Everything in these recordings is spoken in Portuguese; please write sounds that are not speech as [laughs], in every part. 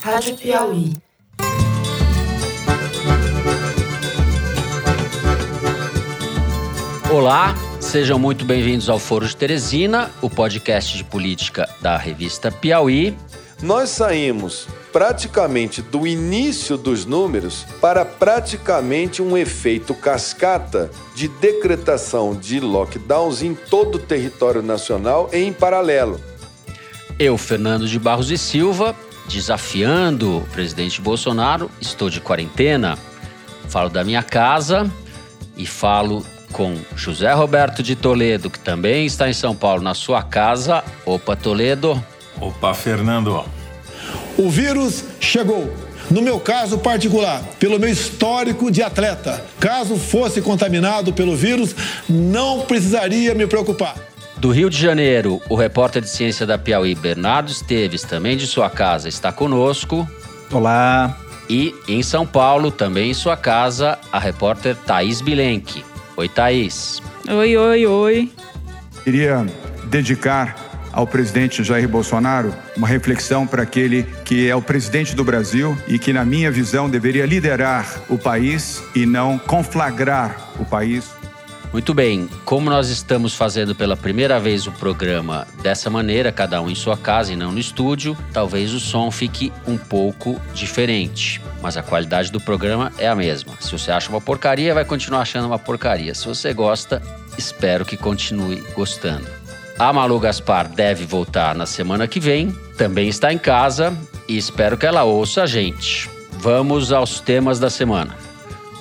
Rádio Piauí. Olá, sejam muito bem-vindos ao Foro de Teresina, o podcast de política da revista Piauí. Nós saímos praticamente do início dos números para praticamente um efeito cascata de decretação de lockdowns em todo o território nacional em paralelo. Eu, Fernando de Barros e Silva, desafiando o presidente Bolsonaro, estou de quarentena. Falo da minha casa e falo com José Roberto de Toledo, que também está em São Paulo, na sua casa. Opa, Toledo. Opa, Fernando. O vírus chegou. No meu caso particular, pelo meu histórico de atleta, caso fosse contaminado pelo vírus, não precisaria me preocupar. Do Rio de Janeiro, o repórter de ciência da Piauí, Bernardo Esteves, também de sua casa, está conosco. Olá. E em São Paulo, também em sua casa, a repórter Thaís Bilenque. Oi, Thaís. Oi, oi, oi. Queria dedicar ao presidente Jair Bolsonaro uma reflexão para aquele que é o presidente do Brasil e que, na minha visão, deveria liderar o país e não conflagrar o país. Muito bem, como nós estamos fazendo pela primeira vez o programa dessa maneira, cada um em sua casa e não no estúdio, talvez o som fique um pouco diferente. Mas a qualidade do programa é a mesma. Se você acha uma porcaria, vai continuar achando uma porcaria. Se você gosta, espero que continue gostando. A Malu Gaspar deve voltar na semana que vem, também está em casa e espero que ela ouça a gente. Vamos aos temas da semana.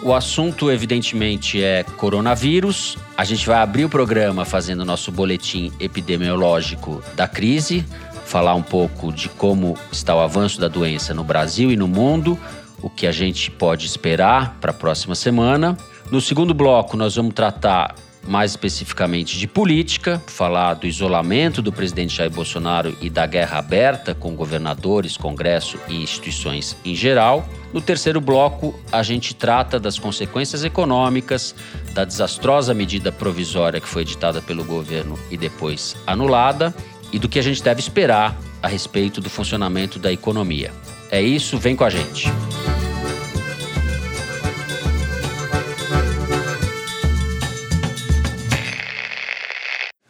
O assunto, evidentemente, é coronavírus. A gente vai abrir o programa fazendo nosso boletim epidemiológico da crise, falar um pouco de como está o avanço da doença no Brasil e no mundo, o que a gente pode esperar para a próxima semana. No segundo bloco, nós vamos tratar mais especificamente de política, falar do isolamento do presidente Jair Bolsonaro e da guerra aberta com governadores, Congresso e instituições em geral. No terceiro bloco, a gente trata das consequências econômicas da desastrosa medida provisória que foi editada pelo governo e depois anulada e do que a gente deve esperar a respeito do funcionamento da economia. É isso, vem com a gente.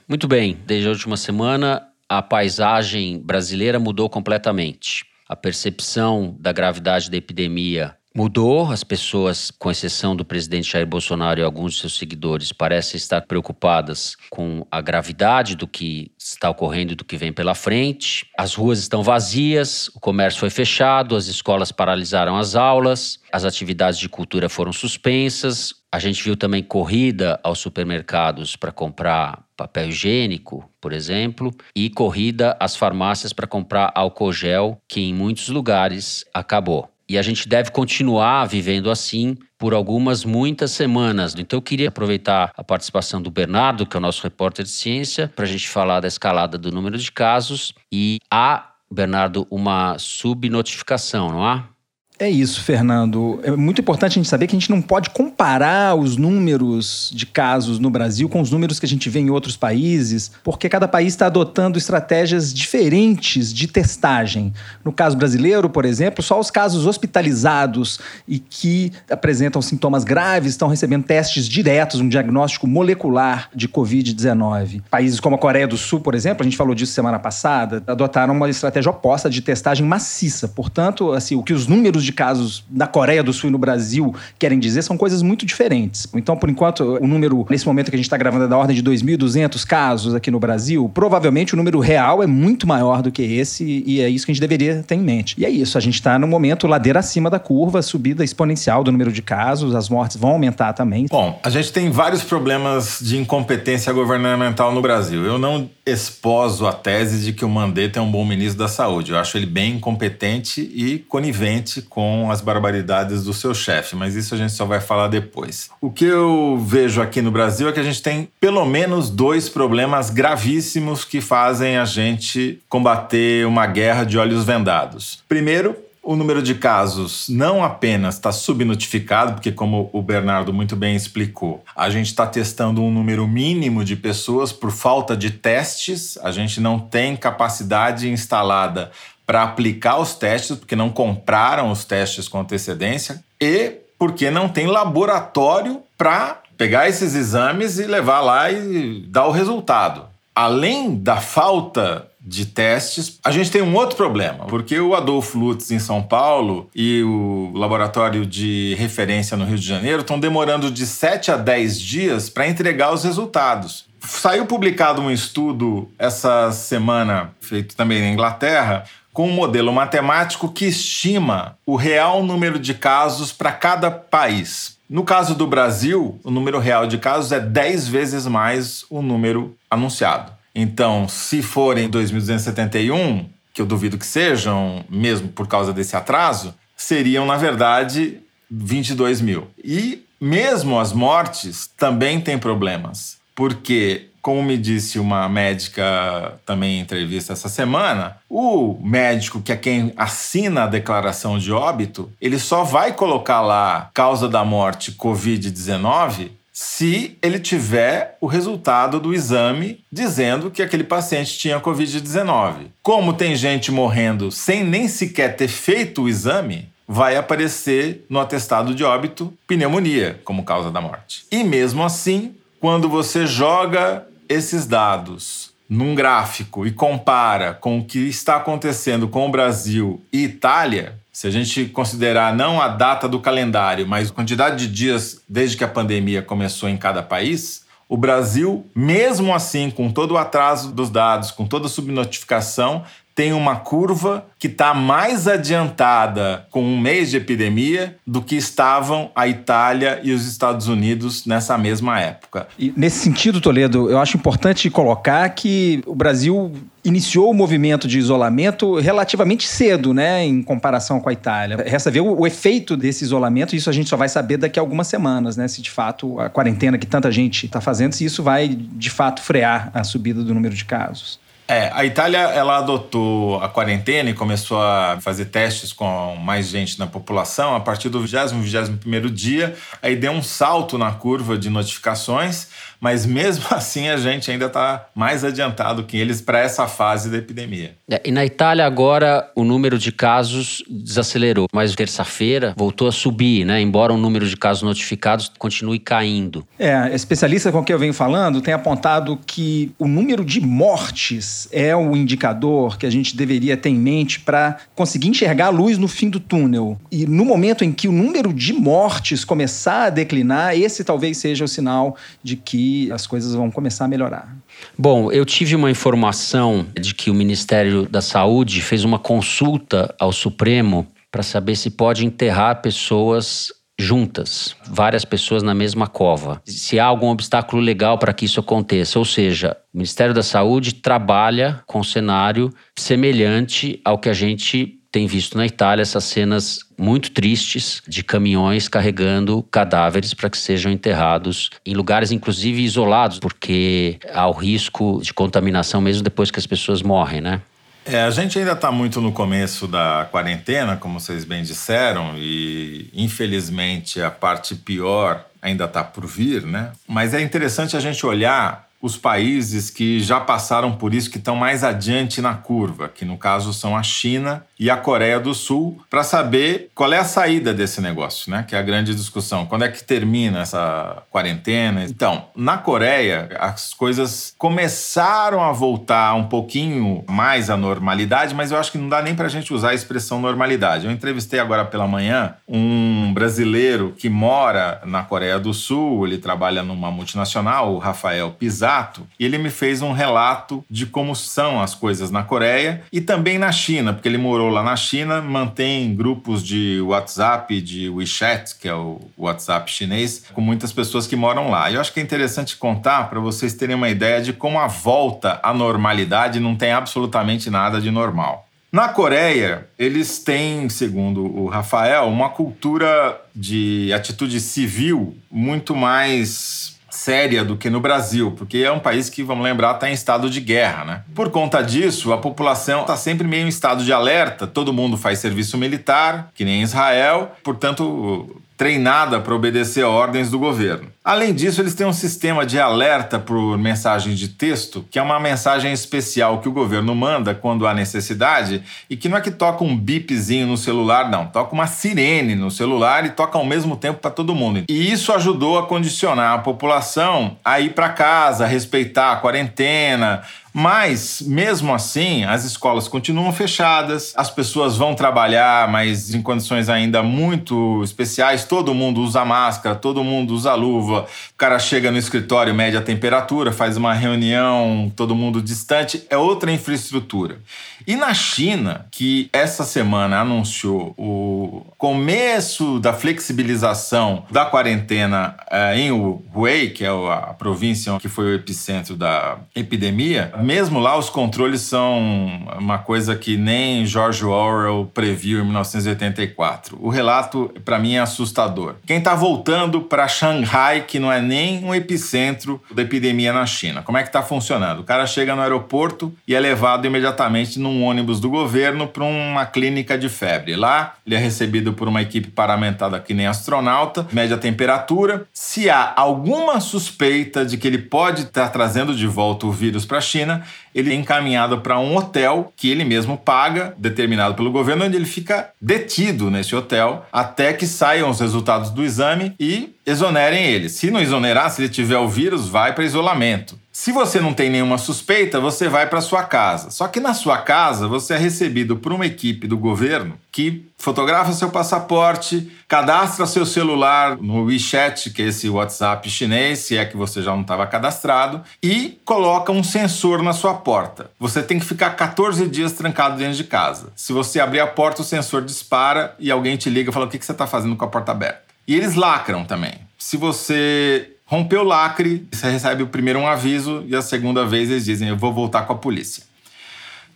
Muito bem, desde a última semana a paisagem brasileira mudou completamente. A percepção da gravidade da epidemia mudou. As pessoas, com exceção do presidente Jair Bolsonaro e alguns de seus seguidores, parecem estar preocupadas com a gravidade do que está ocorrendo e do que vem pela frente. As ruas estão vazias, o comércio foi fechado, as escolas paralisaram as aulas, as atividades de cultura foram suspensas. A gente viu também corrida aos supermercados para comprar papel higiênico, por exemplo, e corrida às farmácias para comprar álcool gel, que em muitos lugares acabou. E a gente deve continuar vivendo assim por algumas, muitas semanas. Então eu queria aproveitar a participação do Bernardo, que é o nosso repórter de ciência, para a gente falar da escalada do número de casos. E há, Bernardo, uma subnotificação, não há? É isso, Fernando. É muito importante a gente saber que a gente não pode comparar os números de casos no Brasil com os números que a gente vê em outros países, porque cada país está adotando estratégias diferentes de testagem. No caso brasileiro, por exemplo, só os casos hospitalizados e que apresentam sintomas graves estão recebendo testes diretos, um diagnóstico molecular de Covid-19. Países como a Coreia do Sul, por exemplo, a gente falou disso semana passada, adotaram uma estratégia oposta de testagem maciça. Portanto, assim, o que os números de casos na Coreia do Sul e no Brasil querem dizer são coisas muito diferentes. Então, por enquanto, o número, nesse momento que a gente está gravando, é da ordem de 2.200 casos aqui no Brasil. Provavelmente o número real é muito maior do que esse e é isso que a gente deveria ter em mente. E é isso, a gente está no momento ladeira acima da curva, subida exponencial do número de casos, as mortes vão aumentar também. Bom, a gente tem vários problemas de incompetência governamental no Brasil. Eu não esposo a tese de que o Mandetta é um bom ministro da Saúde. Eu acho ele bem incompetente e conivente com as barbaridades do seu chefe, mas isso a gente só vai falar depois. O que eu vejo aqui no Brasil é que a gente tem pelo menos dois problemas gravíssimos que fazem a gente combater uma guerra de olhos vendados. Primeiro, o número de casos não apenas está subnotificado, porque, como o Bernardo muito bem explicou, a gente está testando um número mínimo de pessoas por falta de testes, a gente não tem capacidade instalada para aplicar os testes, porque não compraram os testes com antecedência e porque não tem laboratório para pegar esses exames e levar lá e dar o resultado. Além da falta de testes. A gente tem um outro problema, porque o Adolfo Lutz em São Paulo e o laboratório de referência no Rio de Janeiro estão demorando de 7 a 10 dias para entregar os resultados. Saiu publicado um estudo essa semana, feito também na Inglaterra, com um modelo matemático que estima o real número de casos para cada país. No caso do Brasil, o número real de casos é 10 vezes mais o número anunciado. Então, se forem 2.271, que eu duvido que sejam, mesmo por causa desse atraso, seriam, na verdade, 22 mil. E mesmo as mortes também têm problemas, porque, como me disse uma médica também em entrevista essa semana, o médico, que é quem assina a declaração de óbito, ele só vai colocar lá causa da morte Covid-19 se ele tiver o resultado do exame dizendo que aquele paciente tinha Covid-19. Como tem gente morrendo sem nem sequer ter feito o exame, vai aparecer no atestado de óbito pneumonia como causa da morte. E mesmo assim, quando você joga esses dados num gráfico e compara com o que está acontecendo com o Brasil e Itália, se a gente considerar não a data do calendário, mas a quantidade de dias desde que a pandemia começou em cada país, o Brasil, mesmo assim, com todo o atraso dos dados, com toda a subnotificação, tem uma curva que está mais adiantada com um mês de epidemia do que estavam a Itália e os Estados Unidos nessa mesma época. E nesse sentido, Toledo, eu acho importante colocar que o Brasil iniciou o movimento de isolamento relativamente cedo, né, em comparação com a Itália. Resta ver o, o, efeito desse isolamento, e isso a gente só vai saber daqui a algumas semanas, né, se de fato a quarentena que tanta gente está fazendo, se isso vai de fato frear a subida do número de casos. É, a Itália ela adotou a quarentena e começou a fazer testes com mais gente na população a partir do 20 21 dia, aí deu um salto na curva de notificações mas mesmo [laughs] assim a gente ainda está mais adiantado que eles para essa fase da epidemia. É, e na Itália agora o número de casos desacelerou, mas terça-feira voltou a subir, né? Embora o número de casos notificados continue caindo. É, especialista com quem eu venho falando tem apontado que o número de mortes é o indicador que a gente deveria ter em mente para conseguir enxergar a luz no fim do túnel. E no momento em que o número de mortes começar a declinar, esse talvez seja o sinal de que as coisas vão começar a melhorar. Bom, eu tive uma informação de que o Ministério da Saúde fez uma consulta ao Supremo para saber se pode enterrar pessoas juntas, várias pessoas na mesma cova. Se há algum obstáculo legal para que isso aconteça, ou seja, o Ministério da Saúde trabalha com um cenário semelhante ao que a gente tem visto na Itália essas cenas muito tristes de caminhões carregando cadáveres para que sejam enterrados em lugares, inclusive isolados, porque há o risco de contaminação mesmo depois que as pessoas morrem, né? É, a gente ainda está muito no começo da quarentena, como vocês bem disseram, e infelizmente a parte pior ainda está por vir, né? Mas é interessante a gente olhar os países que já passaram por isso, que estão mais adiante na curva, que no caso são a China e a Coreia do Sul, para saber qual é a saída desse negócio, né? Que é a grande discussão. Quando é que termina essa quarentena? Então, na Coreia, as coisas começaram a voltar um pouquinho mais à normalidade, mas eu acho que não dá nem para a gente usar a expressão normalidade. Eu entrevistei agora pela manhã um brasileiro que mora na Coreia do Sul, ele trabalha numa multinacional, o Rafael Pizarro exato, ele me fez um relato de como são as coisas na Coreia e também na China, porque ele morou lá na China, mantém grupos de WhatsApp, de WeChat, que é o WhatsApp chinês, com muitas pessoas que moram lá. E eu acho que é interessante contar para vocês terem uma ideia de como a volta à normalidade não tem absolutamente nada de normal. Na Coreia, eles têm, segundo o Rafael, uma cultura de atitude civil muito mais séria do que no Brasil, porque é um país que, vamos lembrar, está em estado de guerra, né? Por conta disso, a população está sempre meio em estado de alerta, todo mundo faz serviço militar, que nem Israel, portanto, treinada para obedecer ordens do governo. Além disso, eles têm um sistema de alerta por mensagem de texto, que é uma mensagem especial que o governo manda quando há necessidade e que não é que toca um bipzinho no celular, não, toca uma sirene no celular e toca ao mesmo tempo para todo mundo. E isso ajudou a condicionar a população a ir para casa, a respeitar a quarentena, mas, mesmo assim, as escolas continuam fechadas, as pessoas vão trabalhar, mas em condições ainda muito especiais. Todo mundo usa máscara, todo mundo usa luva. O cara chega no escritório, mede a temperatura, faz uma reunião, todo mundo distante. É outra infraestrutura. E na China, que essa semana anunciou o começo da flexibilização da quarentena eh, em Hubei, que é a província que foi o epicentro da epidemia, mesmo lá os controles são uma coisa que nem George Orwell previu em 1984. O relato, para mim, é assustador. Quem está voltando para Shanghai, que não é nem um epicentro da epidemia na China, como é que está funcionando? O cara chega no aeroporto e é levado imediatamente num ônibus do governo para uma clínica de febre. Lá, ele é recebido por uma equipe paramentada que nem astronauta, mede a temperatura. Se há alguma suspeita de que ele pode estar trazendo de volta o vírus para a China, ele é encaminhado para um hotel que ele mesmo paga, determinado pelo governo, onde ele fica detido nesse hotel até que saiam os resultados do exame e exonerem ele. Se não exonerar, se ele tiver o vírus, vai para isolamento. Se você não tem nenhuma suspeita, você vai para sua casa. Só que na sua casa você é recebido por uma equipe do governo que fotografa seu passaporte, cadastra seu celular no WeChat, que é esse WhatsApp chinês, se é que você já não estava cadastrado, e coloca um sensor na sua porta. Você tem que ficar 14 dias trancado dentro de casa. Se você abrir a porta, o sensor dispara e alguém te liga e fala: o que você está fazendo com a porta aberta? E eles lacram também. Se você Rompeu o lacre, você recebe o primeiro um aviso e a segunda vez eles dizem: Eu vou voltar com a polícia.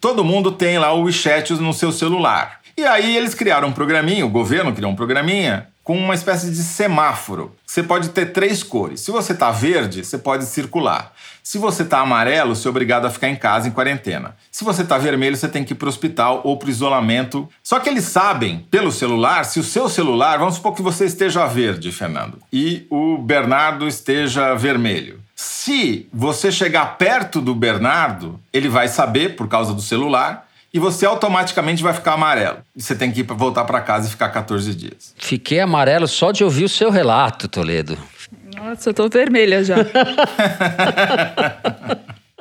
Todo mundo tem lá o WeChat no seu celular. E aí eles criaram um programinha, o governo criou um programinha com uma espécie de semáforo. Você pode ter três cores. Se você está verde, você pode circular. Se você está amarelo, você é obrigado a ficar em casa em quarentena. Se você está vermelho, você tem que ir para o hospital ou para o isolamento. Só que eles sabem, pelo celular, se o seu celular, vamos supor que você esteja verde, Fernando, e o Bernardo esteja vermelho. Se você chegar perto do Bernardo, ele vai saber, por causa do celular, e você automaticamente vai ficar amarelo. E você tem que ir voltar para casa e ficar 14 dias. Fiquei amarelo só de ouvir o seu relato, Toledo. Nossa, eu tô vermelha já. [laughs]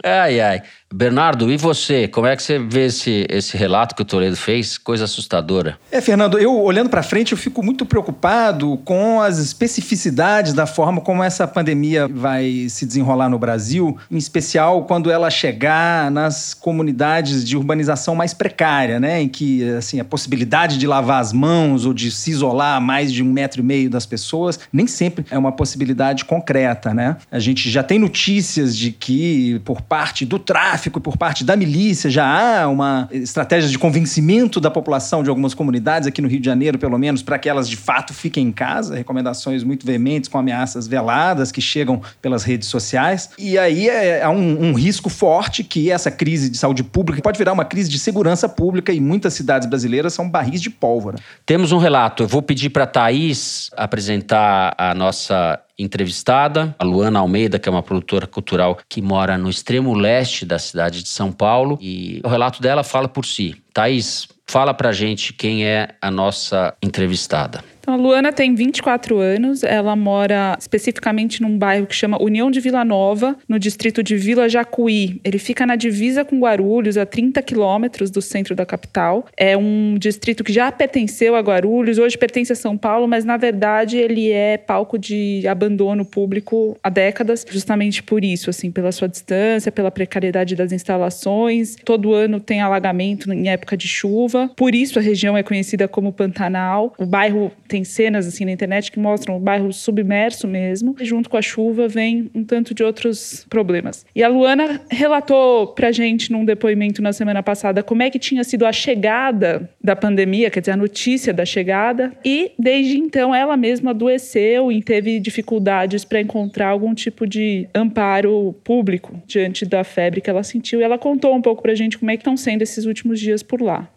ai, ai. Bernardo, e você? Como é que você vê esse, esse relato que o Toledo fez? Coisa assustadora. É, Fernando, eu olhando para frente, eu fico muito preocupado com as especificidades da forma como essa pandemia vai se desenrolar no Brasil, em especial quando ela chegar nas comunidades de urbanização mais precária, né? Em que assim, a possibilidade de lavar as mãos ou de se isolar a mais de um metro e meio das pessoas nem sempre é uma possibilidade concreta, né? A gente já tem notícias de que, por parte do tráfico, tráfico por parte da milícia, já há uma estratégia de convencimento da população de algumas comunidades, aqui no Rio de Janeiro, pelo menos, para que elas de fato fiquem em casa. Recomendações muito veementes com ameaças veladas que chegam pelas redes sociais. E aí é, há um, um risco forte que essa crise de saúde pública pode virar uma crise de segurança pública e muitas cidades brasileiras são barris de pólvora. Temos um relato. Eu vou pedir para a Thaís apresentar a nossa entrevistada, a Luana Almeida, que é uma produtora cultural que mora no extremo leste da cidade de São Paulo. E o relato dela fala por si. Thaís, fala pra gente quem é a nossa entrevistada. Então, a Luana tem 24 anos, ela mora especificamente num bairro que chama União de Vila Nova, no distrito de Vila Jacuí. Ele fica na divisa com Guarulhos, a 30 quilômetros do centro da capital. É um distrito que já pertenceu a Guarulhos, hoje pertence a São Paulo, mas na verdade ele é palco de abandono público há décadas, justamente por isso, assim, pela sua distância, pela precariedade das instalações. Todo ano tem alagamento em época de chuva, por isso a região é conhecida como Pantanal. O bairro tem cenas assim na internet que mostram o bairro submerso mesmo. E junto com a chuva vem um tanto de outros problemas. E a Luana relatou pra gente num depoimento na semana passada como é que tinha sido a chegada da pandemia, quer dizer, a notícia da chegada. E desde então ela mesma adoeceu e teve dificuldades para encontrar algum tipo de amparo público diante da febre que ela sentiu. E ela contou um pouco pra gente como é que estão sendo esses últimos dias por lá.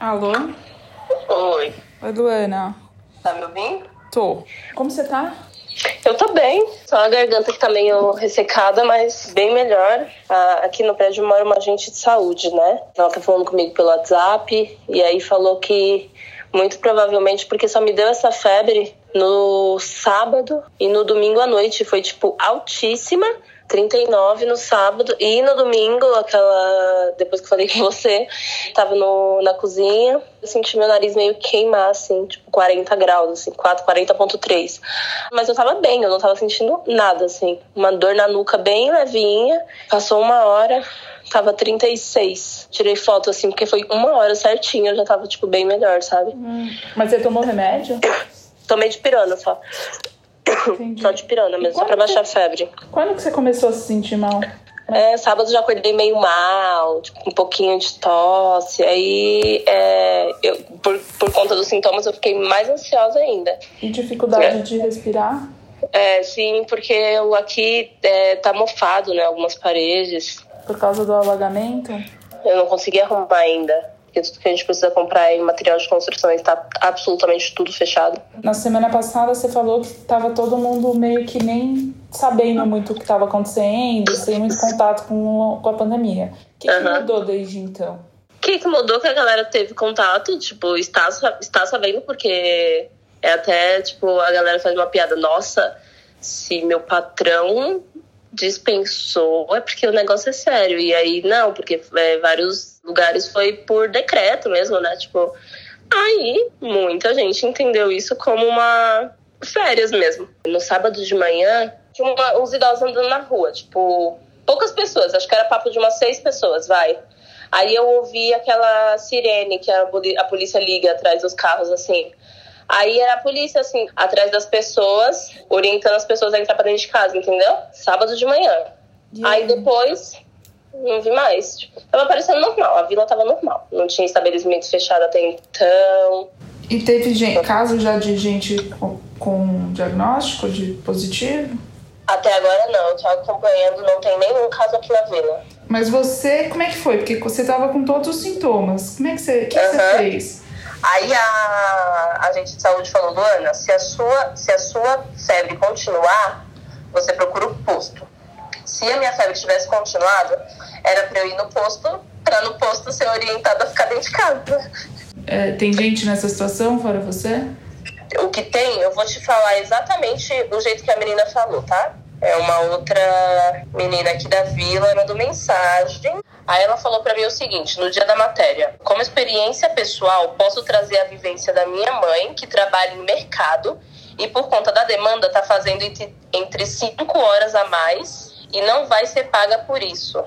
Alô? Oi. Oi, Luana. Tá me ouvindo? Tô. Como você tá? Eu tô bem, só a garganta que tá meio ressecada, mas bem melhor. Ah, aqui no prédio mora uma agente de saúde, né? Ela tá falando comigo pelo WhatsApp e aí falou que muito provavelmente porque só me deu essa febre no sábado e no domingo à noite. Foi, tipo, altíssima. 39 no sábado e no domingo, aquela. Depois que eu falei com você, tava no, na cozinha, eu senti meu nariz meio queimar, assim, tipo 40 graus, assim, 4, 40,3. Mas eu tava bem, eu não tava sentindo nada, assim. Uma dor na nuca bem levinha. Passou uma hora, tava 36. Tirei foto, assim, porque foi uma hora certinho, eu já tava, tipo, bem melhor, sabe? Hum. Mas você tomou remédio? Tomei de pirona só. Entendi. Só de mesmo, só pra baixar a febre. Quando que você começou a se sentir mal? É, sábado já acordei meio mal, tipo, um pouquinho de tosse. Aí, é, eu, por, por conta dos sintomas, eu fiquei mais ansiosa ainda. E dificuldade É. de respirar? É, sim, porque eu aqui é, tá mofado, né? Algumas paredes. Por causa do alagamento? Eu não consegui arrumar ainda. Porque tudo que a gente precisa comprar em material de construção está absolutamente tudo fechado. Na semana passada você falou que tava todo mundo meio que nem sabendo muito o que estava acontecendo, sem muito contato com, com a pandemia. O que, que Aham. mudou desde então? O que, que mudou que a galera teve contato, tipo, está, está sabendo, porque é até, tipo, a galera faz uma piada, nossa, se meu patrão dispensou, é porque o negócio é sério. E aí, não, porque é, vários lugares foi por decreto mesmo, né? Tipo, aí muita gente entendeu isso como uma férias mesmo. No sábado de manhã, tinha uma- uns idosos andando na rua, tipo, poucas pessoas, acho que era papo de umas seis pessoas, vai. Aí eu ouvi aquela sirene que a, a polícia liga atrás dos carros, assim. Aí era a polícia, assim, atrás das pessoas, orientando as pessoas a entrar pra dentro de casa, entendeu? Sábado de manhã. E Aí depois, não vi mais. Tipo, tava parecendo normal, a vila tava normal. Não tinha estabelecimento fechado até então. E teve gente, caso já de gente com, com diagnóstico de positivo? Até agora não, eu tô acompanhando, não tem nenhum caso aqui na vila. Mas você, como é que foi? Porque você tava com todos os sintomas. Como é que você, o que, que você fez? Aí a agente de saúde falou, Luana, se a sua, se a sua febre continuar, você procura o posto. Se a minha febre tivesse continuado, era pra eu ir no posto, pra no posto ser orientada a ficar dentro de casa. É, tem gente nessa situação fora você? O que tem, eu vou te falar exatamente do jeito que a menina falou, tá? É uma outra menina aqui da vila mandou mensagem. Aí ela falou pra mim o seguinte, no dia da matéria: como experiência pessoal, posso trazer a vivência da minha mãe, que trabalha em mercado e por conta da demanda tá fazendo entre- entre 5 horas a mais e não vai ser paga por isso.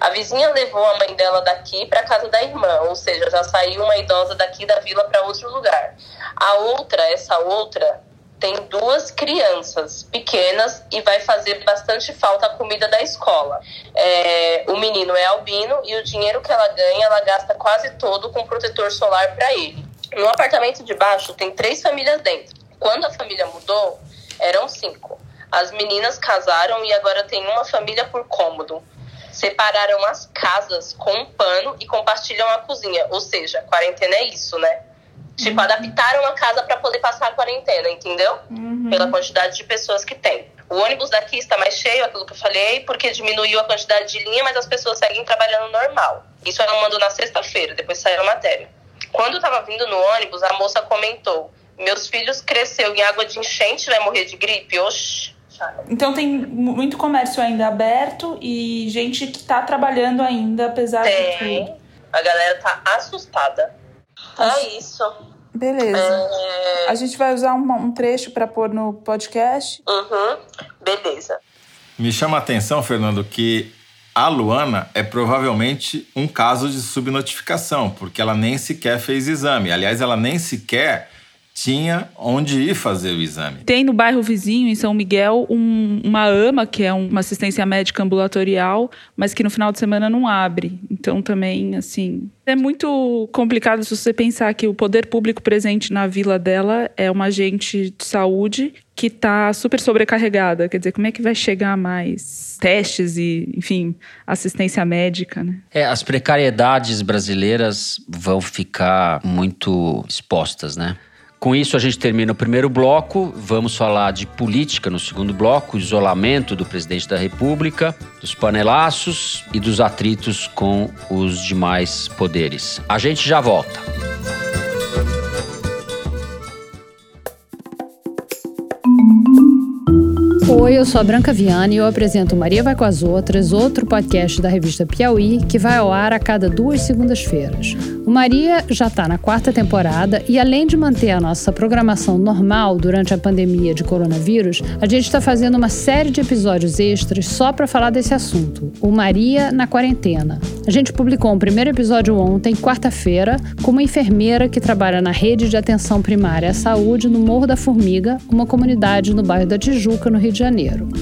A vizinha levou a mãe dela daqui para casa da irmã, ou seja, já saiu uma idosa daqui da vila para outro lugar. A outra, essa outra, tem duas crianças pequenas e vai fazer bastante falta a comida da escola. É, o menino é albino e o dinheiro que ela ganha, ela gasta quase todo com protetor solar para ele. No apartamento de baixo tem três famílias dentro. Quando a família mudou, eram cinco. As meninas casaram e agora tem uma família por cômodo. Separaram as casas com um pano e compartilham a cozinha. Ou seja, quarentena é isso, né? Tipo, adaptaram a casa para poder passar a quarentena, entendeu? Pela quantidade de pessoas que tem. O ônibus daqui está mais cheio, aquilo que eu falei, porque diminuiu a quantidade de linha, mas as pessoas seguem trabalhando normal. Isso ela mandou na sexta-feira, depois saiu a matéria. Quando eu tava vindo no ônibus, a moça comentou: Meus filhos cresceu em água de enchente, vai morrer de gripe? Oxi. Então tem muito comércio ainda aberto e gente que tá trabalhando ainda, apesar de tudo. Tem. A galera tá assustada. É isso. Beleza. É... A gente vai usar um, um trecho para pôr no podcast. Uhum. Beleza. Me chama a atenção, Fernando, que a Luana é provavelmente um caso de subnotificação, porque ela nem sequer fez exame. Aliás, ela nem sequer tinha onde ir fazer o exame. Tem no bairro vizinho, em São Miguel, um- uma AMA, que é um- uma assistência médica ambulatorial, mas que no final de semana não abre. Então também, assim. É muito complicado se você pensar que o poder público presente na vila dela é uma agente de saúde que está super sobrecarregada. Quer dizer, como é que vai chegar mais testes e, enfim, assistência médica, né? É, as precariedades brasileiras vão ficar muito expostas, né? Com isso, a gente termina o primeiro bloco. Vamos falar de política no segundo bloco, isolamento do presidente da República, dos panelaços e dos atritos com os demais poderes. A gente já volta. Oi, eu sou a Branca Viana e eu apresento Maria Vai com as Outras, outro podcast da revista Piauí, que vai ao ar a cada duas segundas-feiras. O Maria já está na quarta temporada e, além de manter a nossa programação normal durante a pandemia de coronavírus, a gente está fazendo uma série de episódios extras só para falar desse assunto: o Maria na quarentena. A gente publicou um primeiro episódio ontem, quarta-feira, com uma enfermeira que trabalha na rede de atenção primária à saúde no Morro da Formiga, uma comunidade no bairro da Tijuca, no Rio de Janeiro.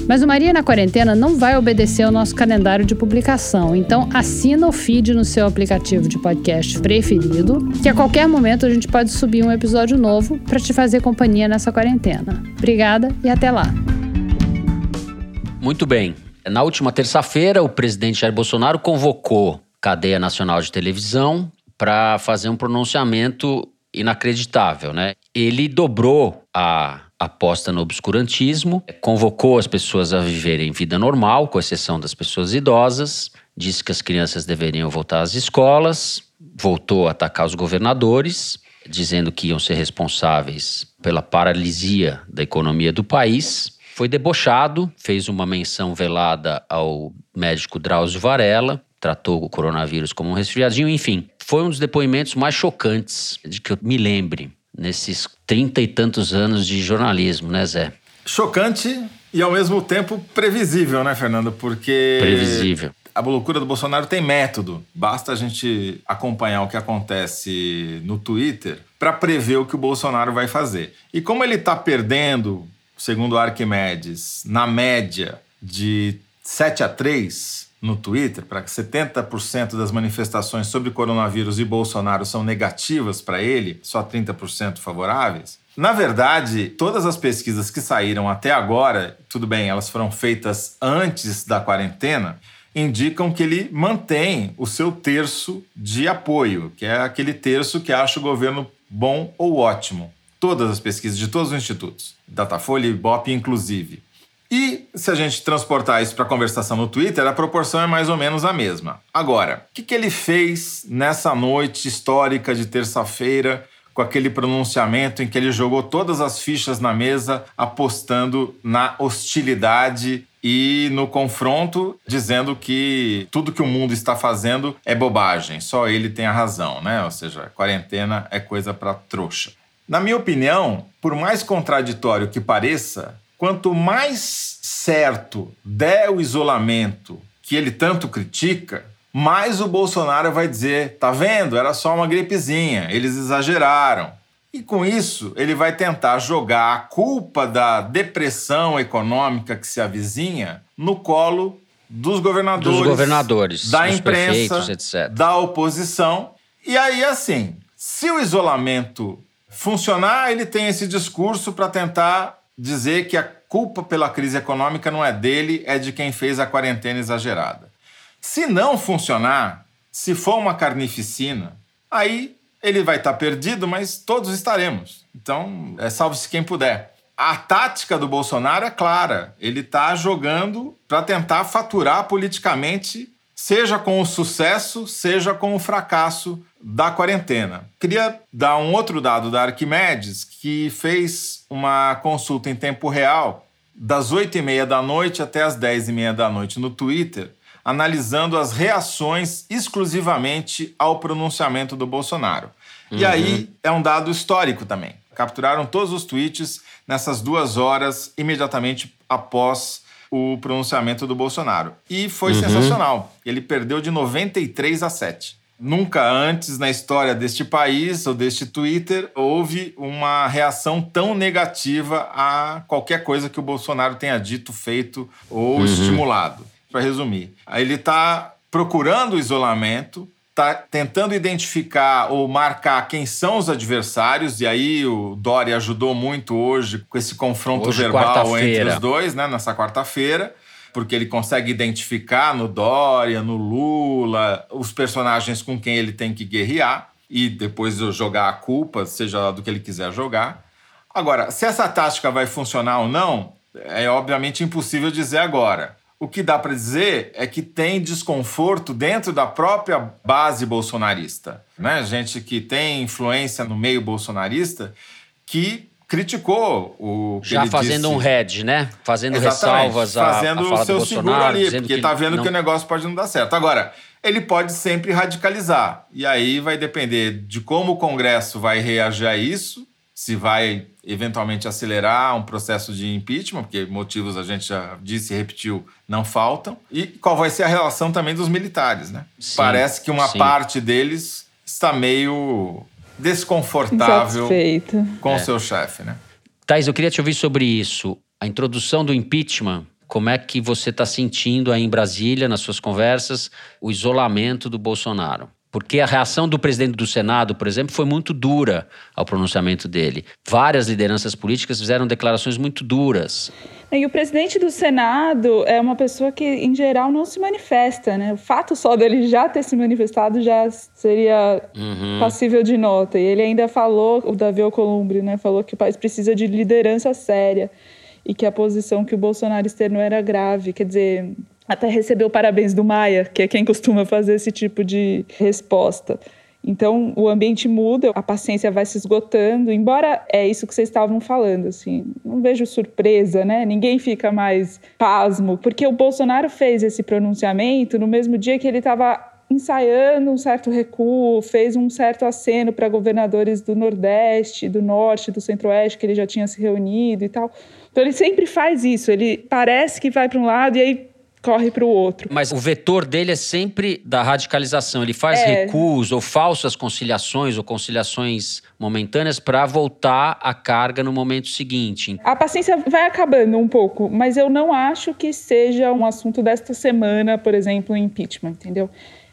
Mas o Maria na quarentena não vai obedecer ao nosso calendário de publicação, então assina o feed no seu aplicativo de podcast preferido, que a qualquer momento a gente pode subir um episódio novo para te fazer companhia nessa quarentena. Obrigada e até lá. Muito bem. Na última terça-feira, o presidente Jair Bolsonaro convocou cadeia nacional de televisão para fazer um pronunciamento inacreditável, né? Ele dobrou a aposta no obscurantismo, convocou as pessoas a viverem vida normal, com exceção das pessoas idosas, disse que as crianças deveriam voltar às escolas, voltou a atacar os governadores, dizendo que iam ser responsáveis pela paralisia da economia do país. Foi debochado, fez uma menção velada ao médico Drauzio Varela, tratou o coronavírus como um resfriadinho, enfim. Foi um dos depoimentos mais chocantes de que eu me lembre nesses trinta e tantos anos de jornalismo, né, Zé? Chocante e ao mesmo tempo previsível, né, Fernando? Porque. Previsível. A loucura do Bolsonaro tem método. Basta a gente acompanhar o que acontece no Twitter para prever o que o Bolsonaro vai fazer. E como ele está perdendo, segundo Arquimedes, na média de 7 a 3 no Twitter, para que 70% das manifestações sobre coronavírus e Bolsonaro são negativas para ele, só 30% favoráveis. Na verdade, todas as pesquisas que saíram até agora, tudo bem, elas foram feitas antes da quarentena, indicam que ele mantém o seu terço de apoio, que é aquele terço que acha o governo bom ou ótimo. Todas as pesquisas de todos os institutos, Datafolha e Ibope inclusive. E se a gente transportar isso para a conversação no Twitter, a proporção é mais ou menos a mesma. Agora, o que, que ele fez nessa noite histórica de terça-feira com aquele pronunciamento em que ele jogou todas as fichas na mesa, apostando na hostilidade e no confronto, dizendo que tudo que o mundo está fazendo é bobagem, só ele tem a razão, né? Ou seja, quarentena é coisa para trouxa. Na minha opinião, por mais contraditório que pareça, quanto mais certo der o isolamento que ele tanto critica, mais o Bolsonaro vai dizer: tá vendo? Era só uma gripezinha, eles exageraram. E com isso, ele vai tentar jogar a culpa da depressão econômica que se avizinha no colo dos governadores, dos governadores da dos imprensa, etc. da oposição. E aí, assim, se o isolamento funcionar, ele tem esse discurso para tentar dizer que a culpa pela crise econômica não é dele, é de quem fez a quarentena exagerada. Se não funcionar, se for uma carnificina, aí ele vai estar perdido, mas todos estaremos. Então, é salve-se quem puder. A tática do Bolsonaro é clara. Ele está jogando para tentar faturar politicamente, seja com o sucesso, seja com o fracasso da quarentena. Queria dar um outro dado da Arquimedes, que fez uma consulta em tempo real das 8 e meia da noite até as 10 e meia da noite no Twitter, analisando as reações exclusivamente ao pronunciamento do Bolsonaro. Uhum. E aí é um dado histórico também. Capturaram todos os tweets nessas duas horas imediatamente após o pronunciamento do Bolsonaro. E foi uhum. sensacional. Ele perdeu de 93 a 7. Nunca antes na história deste país ou deste Twitter houve uma reação tão negativa a qualquer coisa que o Bolsonaro tenha dito, feito ou uhum. estimulado. Para resumir, ele está procurando o isolamento, está tentando identificar ou marcar quem são os adversários, e aí o Dória ajudou muito hoje com esse confronto hoje, verbal entre os dois, né, nessa quarta-feira porque ele consegue identificar no Dória, no Lula, os personagens com quem ele tem que guerrear. e depois jogar a culpa, seja lá do que ele quiser jogar. Agora, se essa tática vai funcionar ou não, é obviamente impossível dizer agora. O que dá para dizer é que tem desconforto dentro da própria base bolsonarista. Né? Gente que tem influência no meio bolsonarista que criticou o Já fazendo disse. um head, né? Fazendo Exatamente. ressalvas à, fazendo o seu seguro ali, porque que tá vendo não... que o negócio pode não dar certo. Agora, ele pode sempre radicalizar. E aí vai depender de como o Congresso vai reagir a isso, se vai eventualmente acelerar um processo de impeachment, porque motivos a gente já disse e repetiu não faltam, e qual vai ser a relação também dos militares, né? Sim, Parece que uma sim. parte deles está meio desconfortável com É. o seu chefe, né? Thais, eu queria te ouvir sobre isso. A introdução do impeachment, como é que você está sentindo aí em Brasília, nas suas conversas, o isolamento do Bolsonaro? Porque a reação do presidente do Senado, por exemplo, foi muito dura ao pronunciamento dele. Várias lideranças políticas fizeram declarações muito duras. E o presidente do Senado é uma pessoa que, em geral, não se manifesta, né? O fato só dele já ter se manifestado já seria Uhum. passível de nota. E ele ainda falou, o Davi Alcolumbre, né? Falou que o país precisa de liderança séria e que a posição que o Bolsonaro externou era grave. Quer dizer, até recebeu parabéns do Maia, que é quem costuma fazer esse tipo de resposta. Então, o ambiente muda, a paciência vai se esgotando, embora é isso que vocês estavam falando, assim, não vejo surpresa, né? Ninguém fica mais pasmo, porque o Bolsonaro fez esse pronunciamento no mesmo dia que ele estava ensaiando um certo recuo, fez um certo aceno para governadores do Nordeste, do Norte, do Centro-Oeste, que ele já tinha se reunido e tal. Então, ele sempre faz isso, ele parece que vai para um lado e aí corre para o outro. Mas o vetor dele é sempre da radicalização. Ele faz É. recuos ou falsas conciliações ou conciliações momentâneas para voltar à carga no momento seguinte. A paciência vai acabando um pouco, mas eu não acho que seja um assunto desta semana, por exemplo, o impeachment, entendeu?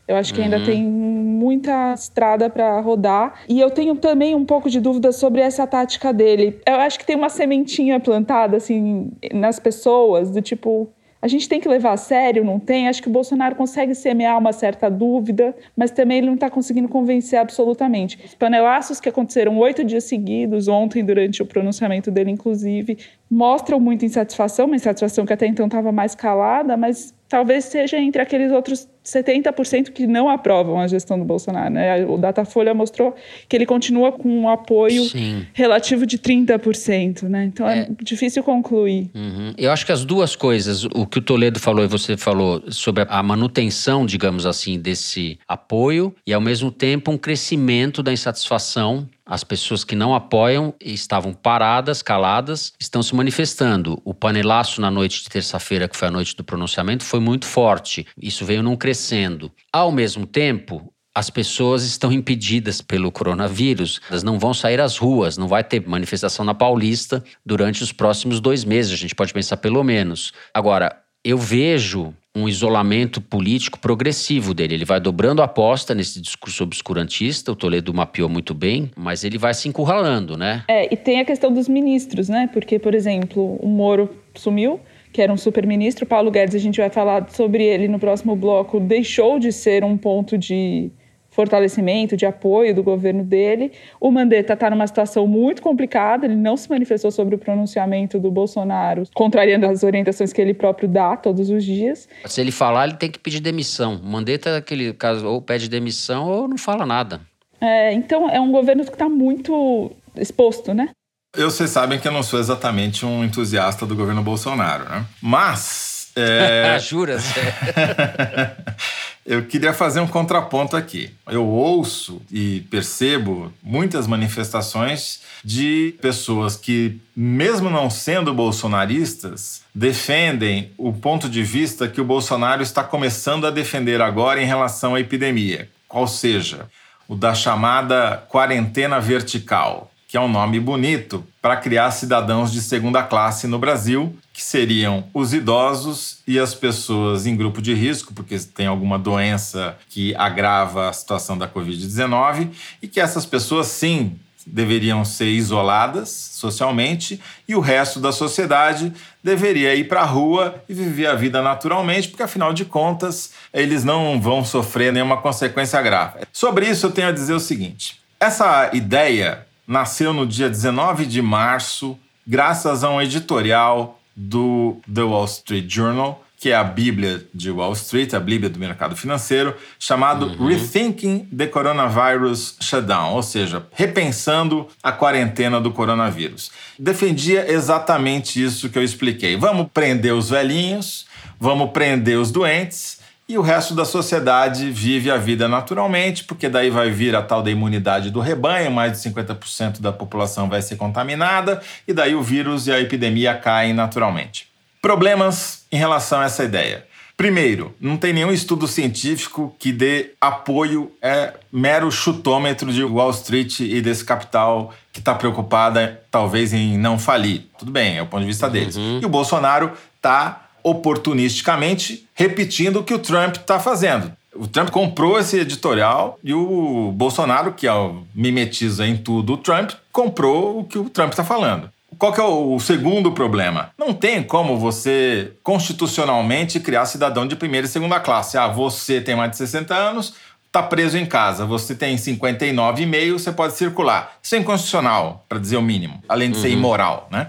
Eu acho que ainda Uhum. tem muita estrada para rodar. E eu tenho também um pouco de dúvida sobre essa tática dele. Eu acho que tem uma sementinha plantada, assim, nas pessoas, do tipo. A gente tem que levar a sério, não tem? Acho que o Bolsonaro consegue semear uma certa dúvida, mas também ele não está conseguindo convencer absolutamente. Os panelaços que aconteceram oito dias seguidos, ontem, durante o pronunciamento dele, inclusive, mostram muita insatisfação, uma insatisfação que até então estava mais calada, mas talvez seja entre aqueles outros 70% que não aprovam a gestão do Bolsonaro. Né? O Datafolha mostrou que ele continua com um apoio Sim. relativo de 30%. Né? Então é, É. difícil concluir. Uhum. Eu acho que as duas coisas, o que o Toledo falou e você falou sobre a manutenção, digamos assim, desse apoio e ao mesmo tempo um crescimento da insatisfação. As pessoas que não apoiam estavam paradas, caladas, estão se manifestando. O panelaço na noite de terça-feira, que foi a noite do pronunciamento, foi muito forte. Isso veio num crescendo. Ao mesmo tempo, as pessoas estão impedidas pelo coronavírus, elas não vão sair às ruas, não vai ter manifestação na Paulista durante os próximos dois meses, a gente pode pensar pelo menos. Agora, eu vejo um isolamento político progressivo dele. Ele vai dobrando a aposta nesse discurso obscurantista, o Toledo mapeou muito bem, mas ele vai se encurralando, né? É, e tem a questão dos ministros, né? Porque, por exemplo, o Moro sumiu, que era um super-ministro. Paulo Guedes, a gente vai falar sobre ele no próximo bloco, deixou de ser um ponto de fortalecimento, de apoio do governo dele. O Mandetta está numa situação muito complicada, ele não se manifestou sobre o pronunciamento do Bolsonaro, contrariando as orientações que ele próprio dá todos os dias. Se ele falar, ele tem que pedir demissão. O Mandetta, é aquele caso, ou pede demissão ou não fala nada. É, então, é um governo que está muito exposto, né? Eu, vocês sabem que eu não sou exatamente um entusiasta do governo Bolsonaro, né? Mas. É... [laughs] Jura? [laughs] eu queria fazer um contraponto aqui. Eu ouço e percebo muitas manifestações de pessoas que, mesmo não sendo bolsonaristas, defendem o ponto de vista que o Bolsonaro está começando a defender agora em relação à epidemia. Qual seja, o da chamada quarentena vertical que é um nome bonito para criar cidadãos de segunda classe no Brasil, que seriam os idosos e as pessoas em grupo de risco, porque tem alguma doença que agrava a situação da Covid-19, e que essas pessoas, sim, deveriam ser isoladas socialmente e o resto da sociedade deveria ir para a rua e viver a vida naturalmente, porque afinal de contas eles não vão sofrer nenhuma consequência grave. Sobre isso eu tenho a dizer o seguinte: essa ideia nasceu no dia 19 de março, graças a um editorial do The Wall Street Journal que é a Bíblia de Wall Street, a Bíblia do mercado financeiro, chamado uhum. Rethinking the Coronavirus Shutdown, ou seja, repensando a quarentena do coronavírus. Defendia exatamente isso que eu expliquei. Vamos prender os velhinhos, vamos prender os doentes e o resto da sociedade vive a vida naturalmente, porque daí vai vir a tal da imunidade do rebanho, mais de 50% da população vai ser contaminada e daí o vírus e a epidemia caem naturalmente. Problemas em relação a essa ideia. Primeiro, não tem nenhum estudo científico que dê apoio, é mero chutômetro de Wall Street e desse capital que está preocupada, talvez, em não falir. Tudo bem, é o ponto de vista deles. Uhum. E o Bolsonaro está oportunisticamente repetindo o que o Trump está fazendo. O Trump comprou esse editorial e o Bolsonaro, que é mimetiza em tudo o Trump, comprou o que o Trump está falando. Qual que é o segundo problema? Não tem como você constitucionalmente criar cidadão de primeira e segunda classe. Ah, você tem mais de 60 anos, está preso em casa. Você tem 59,5, você pode circular. Isso é inconstitucional, para dizer o mínimo, além de uhum. ser imoral, né?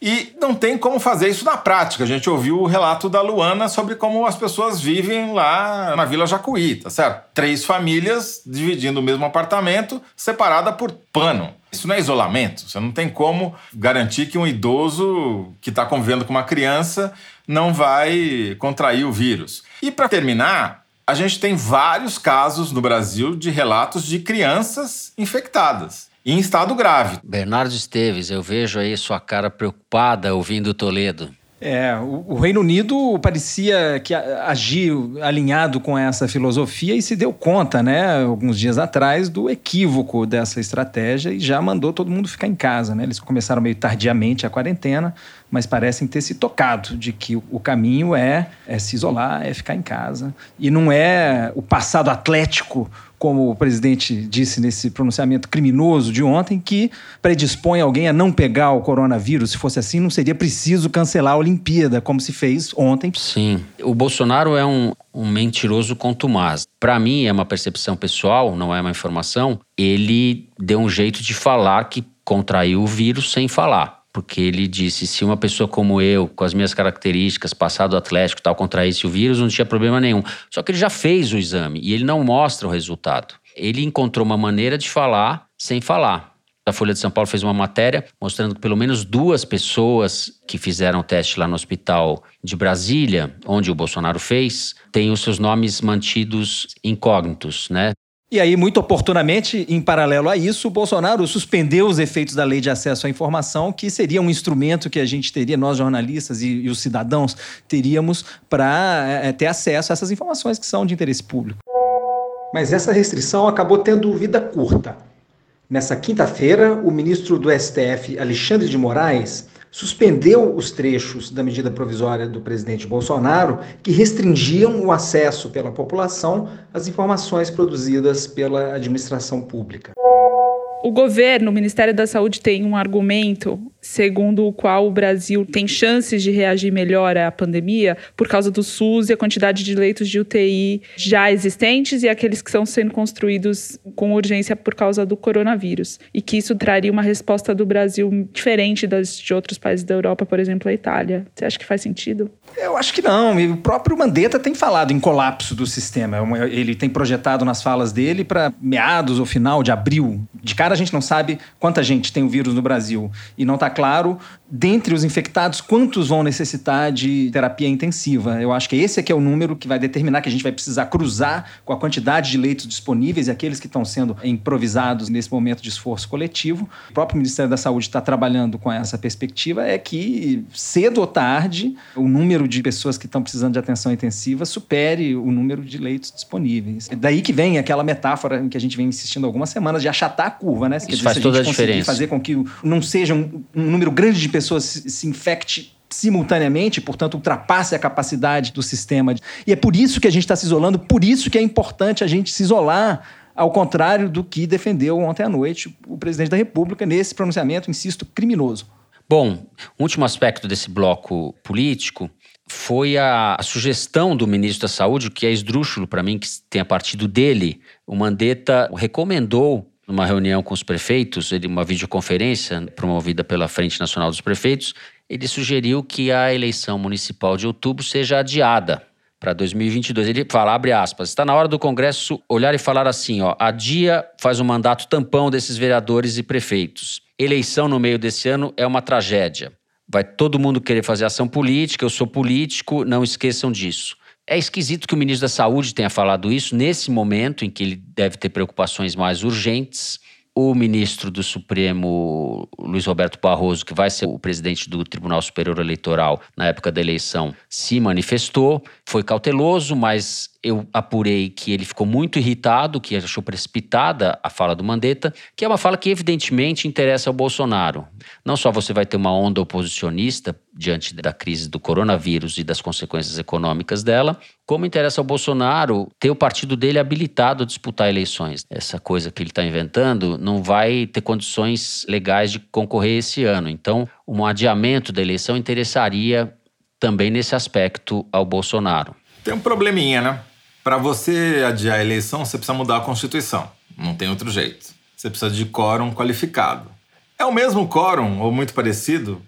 E não tem como fazer isso na prática. A gente ouviu o relato da Luana sobre como as pessoas vivem lá na Vila Jacuí, tá certo? Três famílias dividindo o mesmo apartamento, separada por pano. Isso não é isolamento. Você não tem como garantir que um idoso que está convivendo com uma criança não vai contrair o vírus. E para terminar, a gente tem vários casos no Brasil de relatos de crianças infectadas em estado grave. Bernardo Esteves, eu vejo aí sua cara preocupada ouvindo Toledo. É, o, Reino Unido parecia que agiu alinhado com essa filosofia e se deu conta, né, alguns dias atrás, do equívoco dessa estratégia e já mandou todo mundo ficar em casa, né? Eles começaram meio tardiamente a quarentena, mas parecem ter se tocado de que o caminho é, é se isolar, é ficar em casa. E não é o passado atlético como o presidente disse nesse pronunciamento criminoso de ontem, que predispõe alguém a não pegar o coronavírus. Se fosse assim, não seria preciso cancelar a Olimpíada, como se fez ontem. Sim. O Bolsonaro é um, um mentiroso contumaz. Para mim, é uma percepção pessoal, não é uma informação. Ele deu um jeito de falar que contraiu o vírus sem falar porque ele disse: se uma pessoa como eu, com as minhas características, passado atlético tal, contraísse o vírus, não tinha problema nenhum. Só que ele já fez o exame e ele não mostra o resultado. Ele encontrou uma maneira de falar sem falar. A Folha de São Paulo fez uma matéria mostrando que pelo menos duas pessoas que fizeram o teste lá no hospital de Brasília, onde o Bolsonaro fez, têm os seus nomes mantidos incógnitos, né? E aí, muito oportunamente, em paralelo a isso, o Bolsonaro suspendeu os efeitos da lei de acesso à informação, que seria um instrumento que a gente teria, nós jornalistas e, e os cidadãos, teríamos para é, é, ter acesso a essas informações que são de interesse público. Mas essa restrição acabou tendo vida curta. Nessa quinta-feira, o ministro do STF, Alexandre de Moraes, suspendeu os trechos da medida provisória do presidente Bolsonaro que restringiam o acesso pela população às informações produzidas pela administração pública. O governo, o Ministério da Saúde, tem um argumento segundo o qual o Brasil tem chances de reagir melhor à pandemia por causa do SUS e a quantidade de leitos de UTI já existentes e aqueles que estão sendo construídos com urgência por causa do coronavírus. E que isso traria uma resposta do Brasil diferente das de outros países da Europa, por exemplo, a Itália. Você acha que faz sentido? Eu acho que não. O próprio Mandetta tem falado em colapso do sistema. Ele tem projetado nas falas dele para meados ou final de abril. De cara a gente não sabe quanta gente tem o vírus no Brasil e não está claro dentre os infectados, quantos vão necessitar de terapia intensiva? Eu acho que esse aqui é o número que vai determinar que a gente vai precisar cruzar com a quantidade de leitos disponíveis e aqueles que estão sendo improvisados nesse momento de esforço coletivo. O próprio Ministério da Saúde está trabalhando com essa perspectiva, é que cedo ou tarde o número de pessoas que estão precisando de atenção intensiva supere o número de leitos disponíveis. É daí que vem aquela metáfora em que a gente vem insistindo algumas semanas de achatar a curva, né? Isso dizer, faz toda a, a diferença. fazer com que não seja um, um número grande de pessoas se, se infecte simultaneamente, portanto, ultrapasse a capacidade do sistema. E é por isso que a gente está se isolando, por isso que é importante a gente se isolar ao contrário do que defendeu ontem à noite o presidente da República nesse pronunciamento, insisto, criminoso. Bom, último aspecto desse bloco político foi a, a, sugestão do ministro da Saúde, que é esdrúxulo para mim, que tem a partido dele. O Mandetta recomendou, numa reunião com os prefeitos, uma videoconferência promovida pela Frente Nacional dos Prefeitos, ele sugeriu que a eleição municipal de outubro seja adiada para 2022. Ele fala, abre aspas, está na hora do Congresso olhar e falar assim, ó, a dia faz um mandato tampão desses vereadores e prefeitos. Eleição no meio desse ano é uma tragédia. Vai todo mundo querer fazer ação política, eu sou político, não esqueçam disso. É esquisito que o ministro da Saúde tenha falado isso. Nesse momento em que ele deve ter preocupações mais urgentes o ministro do Supremo, Luiz Roberto Barroso, que vai ser o presidente do Tribunal Superior Eleitoral na época da eleição, se manifestou, foi cauteloso, mas eu apurei que ele ficou muito irritado, que achou precipitada a fala do Mandetta, que é uma fala que evidentemente interessa ao Bolsonaro. Não só você vai ter uma onda oposicionista diante da crise do coronavírus e das consequências econômicas dela, como interessa ao Bolsonaro ter o partido dele habilitado a disputar eleições. Essa coisa que ele está inventando não vai ter condições legais de concorrer esse ano. Então, um adiamento da eleição interessaria também nesse aspecto ao Bolsonaro. Tem um probleminha, né? Para você adiar a eleição, você precisa mudar a Constituição. Não tem outro jeito. Você precisa de quórum qualificado. É o mesmo quórum, ou muito parecido,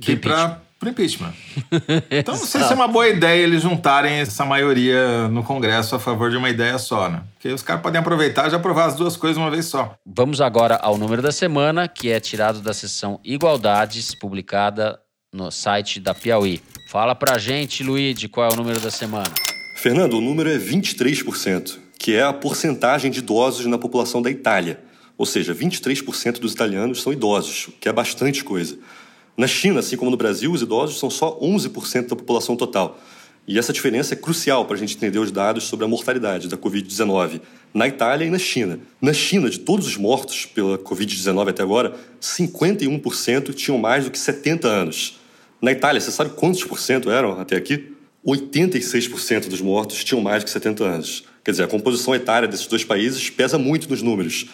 que para o impeachment. [laughs] Então não sei se é uma boa ideia eles juntarem essa maioria no Congresso a favor de uma ideia só, né? Porque os caras podem aproveitar e aprovar as duas coisas uma vez só. Vamos agora ao número da semana, que é tirado da seção Igualdades, publicada no site da Piauí. Fala pra gente, Luiz, qual é o número da semana. Fernando, o número é 23%, que é a porcentagem de idosos na população da Itália. Ou seja, 23% dos italianos são idosos, o que é bastante coisa. Na China, assim como no Brasil, os idosos são só 11% da população total. E essa diferença é crucial para a gente entender os dados sobre a mortalidade da Covid-19 na Itália e na China. Na China, de todos os mortos pela Covid-19 até agora, 51% tinham mais do que 70 anos. Na Itália, você sabe quantos por cento eram até aqui? 86% dos mortos tinham mais de 70 anos. Quer dizer, a composição etária desses dois países pesa muito nos números.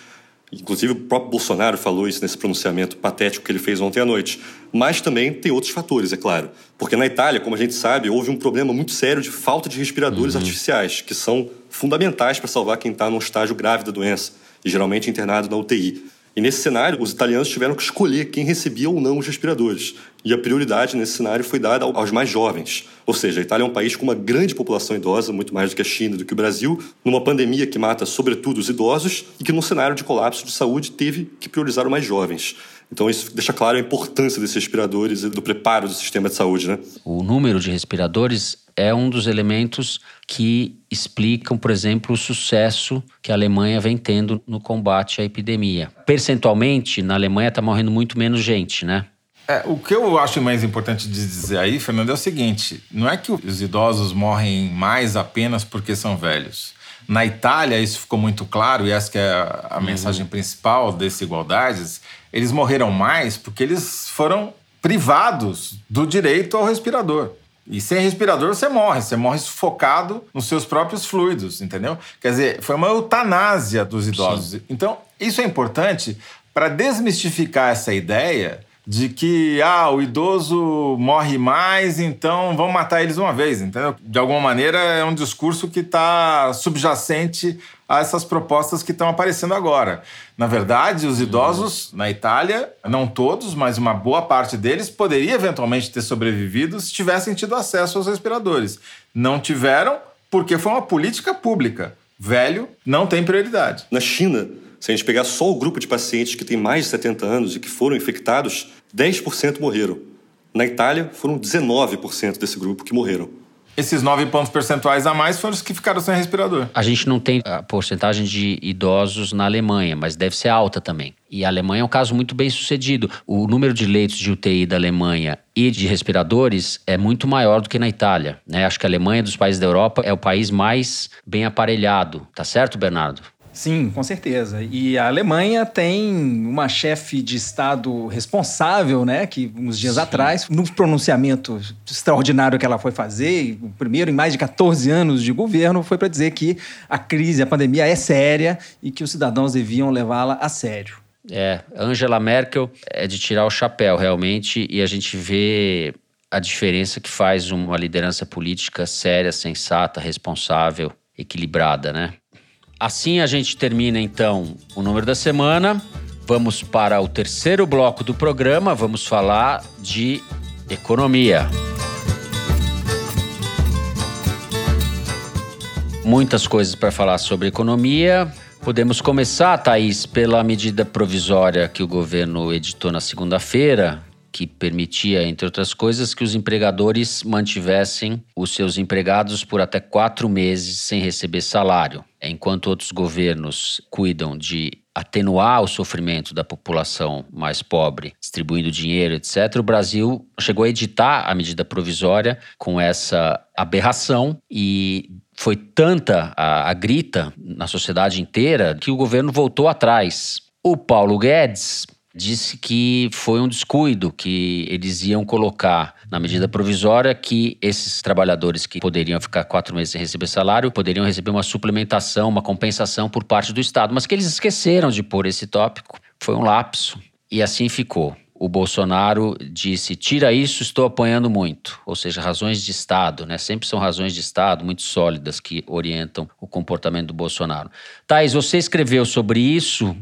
Inclusive, o próprio Bolsonaro falou isso nesse pronunciamento patético que ele fez ontem à noite. Mas também tem outros fatores, é claro. Porque na Itália, como a gente sabe, houve um problema muito sério de falta de respiradores uhum. artificiais, que são fundamentais para salvar quem está num estágio grave da doença, e geralmente internado na UTI. E nesse cenário, os italianos tiveram que escolher quem recebia ou não os respiradores. E a prioridade nesse cenário foi dada aos mais jovens. Ou seja, a Itália é um país com uma grande população idosa, muito mais do que a China, do que o Brasil, numa pandemia que mata sobretudo os idosos e que, num cenário de colapso de saúde, teve que priorizar os mais jovens. Então, isso deixa claro a importância desses respiradores e do preparo do sistema de saúde. Né? O número de respiradores é um dos elementos que explicam, por exemplo, o sucesso que a Alemanha vem tendo no combate à epidemia. Percentualmente, na Alemanha está morrendo muito menos gente, né? É, o que eu acho mais importante de dizer aí, Fernando, é o seguinte: não é que os idosos morrem mais apenas porque são velhos. Na Itália, isso ficou muito claro, e essa é a, a uhum. mensagem principal desse Igualdades, eles morreram mais porque eles foram privados do direito ao respirador. E sem respirador você morre, você morre sufocado nos seus próprios fluidos, entendeu? Quer dizer, foi uma eutanásia dos idosos. Sim. Então, isso é importante para desmistificar essa ideia de que ah, o idoso morre mais, então vamos matar eles uma vez, entendeu? De alguma maneira é um discurso que está subjacente a essas propostas que estão aparecendo agora. Na verdade, os idosos na Itália, não todos, mas uma boa parte deles, poderia eventualmente ter sobrevivido se tivessem tido acesso aos respiradores. Não tiveram porque foi uma política pública. Velho não tem prioridade. Na China, se a gente pegar só o grupo de pacientes que tem mais de 70 anos e que foram infectados, 10% morreram. Na Itália, foram 19% desse grupo que morreram. Esses nove pontos percentuais a mais foram os que ficaram sem respirador. A gente não tem a porcentagem de idosos na Alemanha, mas deve ser alta também. E a Alemanha é um caso muito bem sucedido. O número de leitos de UTI da Alemanha e de respiradores é muito maior do que na Itália. Né? Acho que a Alemanha, dos países da Europa, é o país mais bem aparelhado. Tá certo, Bernardo? Sim, com certeza. E a Alemanha tem uma chefe de Estado responsável, né? Que uns dias Sim. atrás, no pronunciamento extraordinário que ela foi fazer, o primeiro em mais de 14 anos de governo, foi para dizer que a crise, a pandemia é séria e que os cidadãos deviam levá-la a sério. É, Angela Merkel é de tirar o chapéu, realmente, e a gente vê a diferença que faz uma liderança política séria, sensata, responsável, equilibrada, né? Assim a gente termina então o número da semana. Vamos para o terceiro bloco do programa. Vamos falar de economia. Muitas coisas para falar sobre economia. Podemos começar, Thaís, pela medida provisória que o governo editou na segunda-feira, que permitia, entre outras coisas, que os empregadores mantivessem os seus empregados por até quatro meses sem receber salário. Enquanto outros governos cuidam de atenuar o sofrimento da população mais pobre, distribuindo dinheiro, etc., o Brasil chegou a editar a medida provisória com essa aberração e foi tanta a, a grita na sociedade inteira que o governo voltou atrás. O Paulo Guedes disse que foi um descuido, que eles iam colocar na medida provisória que esses trabalhadores que poderiam ficar quatro meses sem receber salário poderiam receber uma suplementação, uma compensação por parte do Estado, mas que eles esqueceram de pôr esse tópico. Foi um lapso. E assim ficou. O Bolsonaro disse: tira isso, estou apanhando muito. Ou seja, razões de Estado, né? Sempre são razões de Estado muito sólidas que orientam o comportamento do Bolsonaro. Thais, você escreveu sobre isso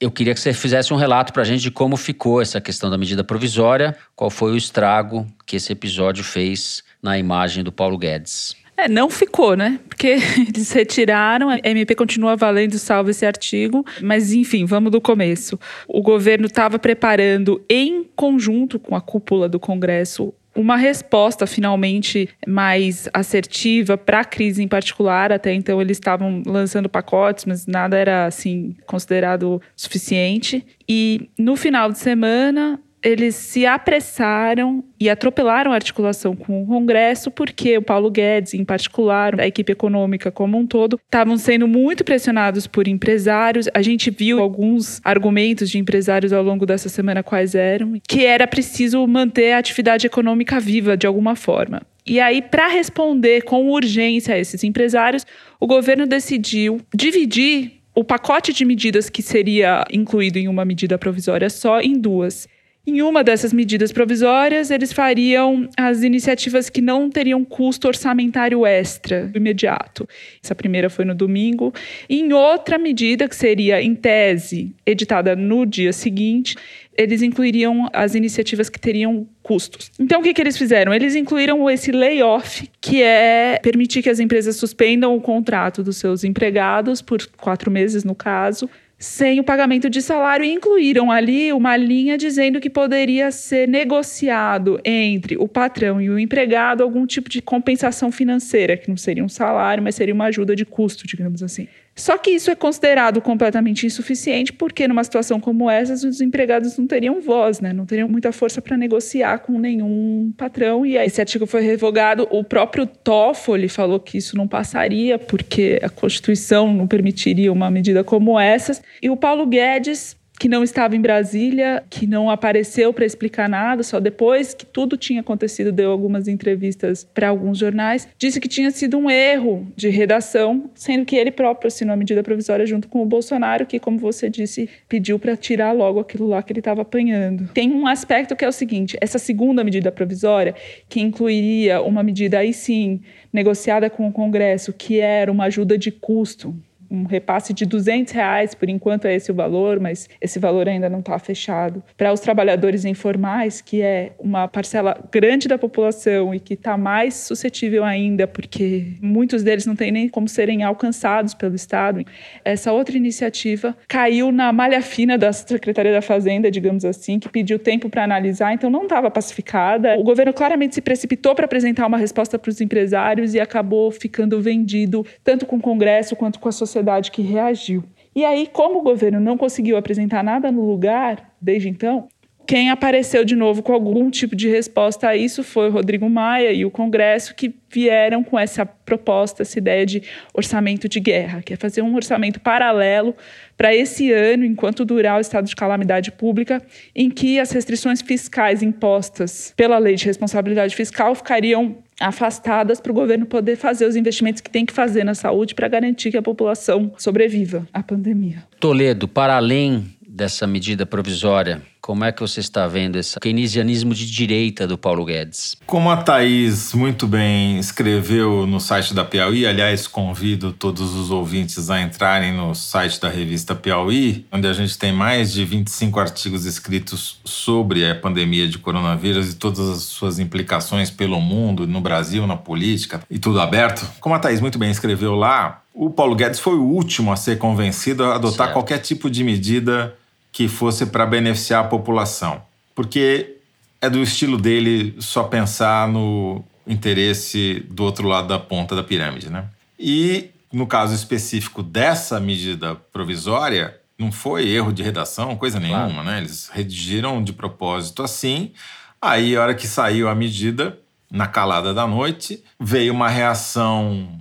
eu queria que você fizesse um relato para a gente de como ficou essa questão da medida provisória, qual foi o estrago que esse episódio fez na imagem do Paulo Guedes. É, não ficou, né? Porque [laughs] eles retiraram, a MP continua valendo, salvo esse artigo, mas enfim, vamos do começo. O governo estava preparando, em conjunto com a cúpula do Congresso, uma resposta finalmente mais assertiva para a crise em particular. Até então eles estavam lançando pacotes, mas nada era assim considerado suficiente. E no final de semana eles se apressaram e atropelaram a articulação com o Congresso, porque o Paulo Guedes, em particular, a equipe econômica como um todo, estavam sendo muito pressionados por empresários. A gente viu alguns argumentos de empresários ao longo dessa semana quais eram, que era preciso manter a atividade econômica viva de alguma forma. E aí, para responder com urgência a esses empresários, o governo decidiu dividir o pacote de medidas que seria incluído em uma medida provisória só em duas. Em uma dessas medidas provisórias, eles fariam as iniciativas que não teriam custo orçamentário extra imediato. Essa primeira foi no domingo. Em outra medida, que seria em tese editada no dia seguinte, eles incluiriam as iniciativas que teriam custos. Então, o que, que eles fizeram? Eles incluíram esse layoff, que é permitir que as empresas suspendam o contrato dos seus empregados por quatro meses, no caso, sem o pagamento de salário e incluíram ali uma linha dizendo que poderia ser negociado entre o patrão e o empregado algum tipo de compensação financeira, que não seria um salário, mas seria uma ajuda de custo, digamos assim. Só que isso é considerado completamente insuficiente, porque numa situação como essa, os empregados não teriam voz, né? não teriam muita força para negociar com nenhum patrão. E aí esse artigo foi revogado. O próprio Toffoli falou que isso não passaria, porque a Constituição não permitiria uma medida como essa. E o Paulo Guedes que não estava em Brasília, que não apareceu para explicar nada, só depois que tudo tinha acontecido, deu algumas entrevistas para alguns jornais, disse que tinha sido um erro de redação, sendo que ele próprio assinou a medida provisória junto com o Bolsonaro, que, como você disse, pediu para tirar logo aquilo lá que ele estava apanhando. Tem um aspecto que é o seguinte: essa segunda medida provisória, que incluiria uma medida aí sim negociada com o Congresso, que era uma ajuda de custo um repasse de 200 reais, por enquanto é esse o valor, mas esse valor ainda não está fechado. Para os trabalhadores informais, que é uma parcela grande da população e que está mais suscetível ainda, porque muitos deles não têm nem como serem alcançados pelo Estado, essa outra iniciativa caiu na malha fina da Secretaria da Fazenda, digamos assim, que pediu tempo para analisar, então não estava pacificada. O governo claramente se precipitou para apresentar uma resposta para os empresários e acabou ficando vendido tanto com o Congresso quanto com a sociedade sociedade que reagiu. E aí, como o governo não conseguiu apresentar nada no lugar desde então, quem apareceu de novo com algum tipo de resposta a isso foi o Rodrigo Maia e o Congresso, que vieram com essa proposta, essa ideia de orçamento de guerra, que é fazer um orçamento paralelo para esse ano, enquanto durar o estado de calamidade pública, em que as restrições fiscais impostas pela lei de responsabilidade fiscal ficariam afastadas para o governo poder fazer os investimentos que tem que fazer na saúde para garantir que a população sobreviva à pandemia. Toledo, para além dessa medida provisória, como é que você está vendo esse keynesianismo de direita do Paulo Guedes? Como a Thaís muito bem escreveu no site da Piauí, aliás, convido todos os ouvintes a entrarem no site da revista Piauí, onde a gente tem mais de 25 artigos escritos sobre a pandemia de coronavírus e todas as suas implicações pelo mundo, no Brasil, na política e tudo aberto. Como a Thaís muito bem escreveu lá, o Paulo Guedes foi o último a ser convencido a adotar certo. qualquer tipo de medida que fosse para beneficiar a população, porque é do estilo dele só pensar no interesse do outro lado da ponta da pirâmide, né? E no caso específico dessa medida provisória, não foi erro de redação, coisa nenhuma, claro. né? Eles redigiram de propósito assim. Aí, a hora que saiu a medida, na calada da noite, veio uma reação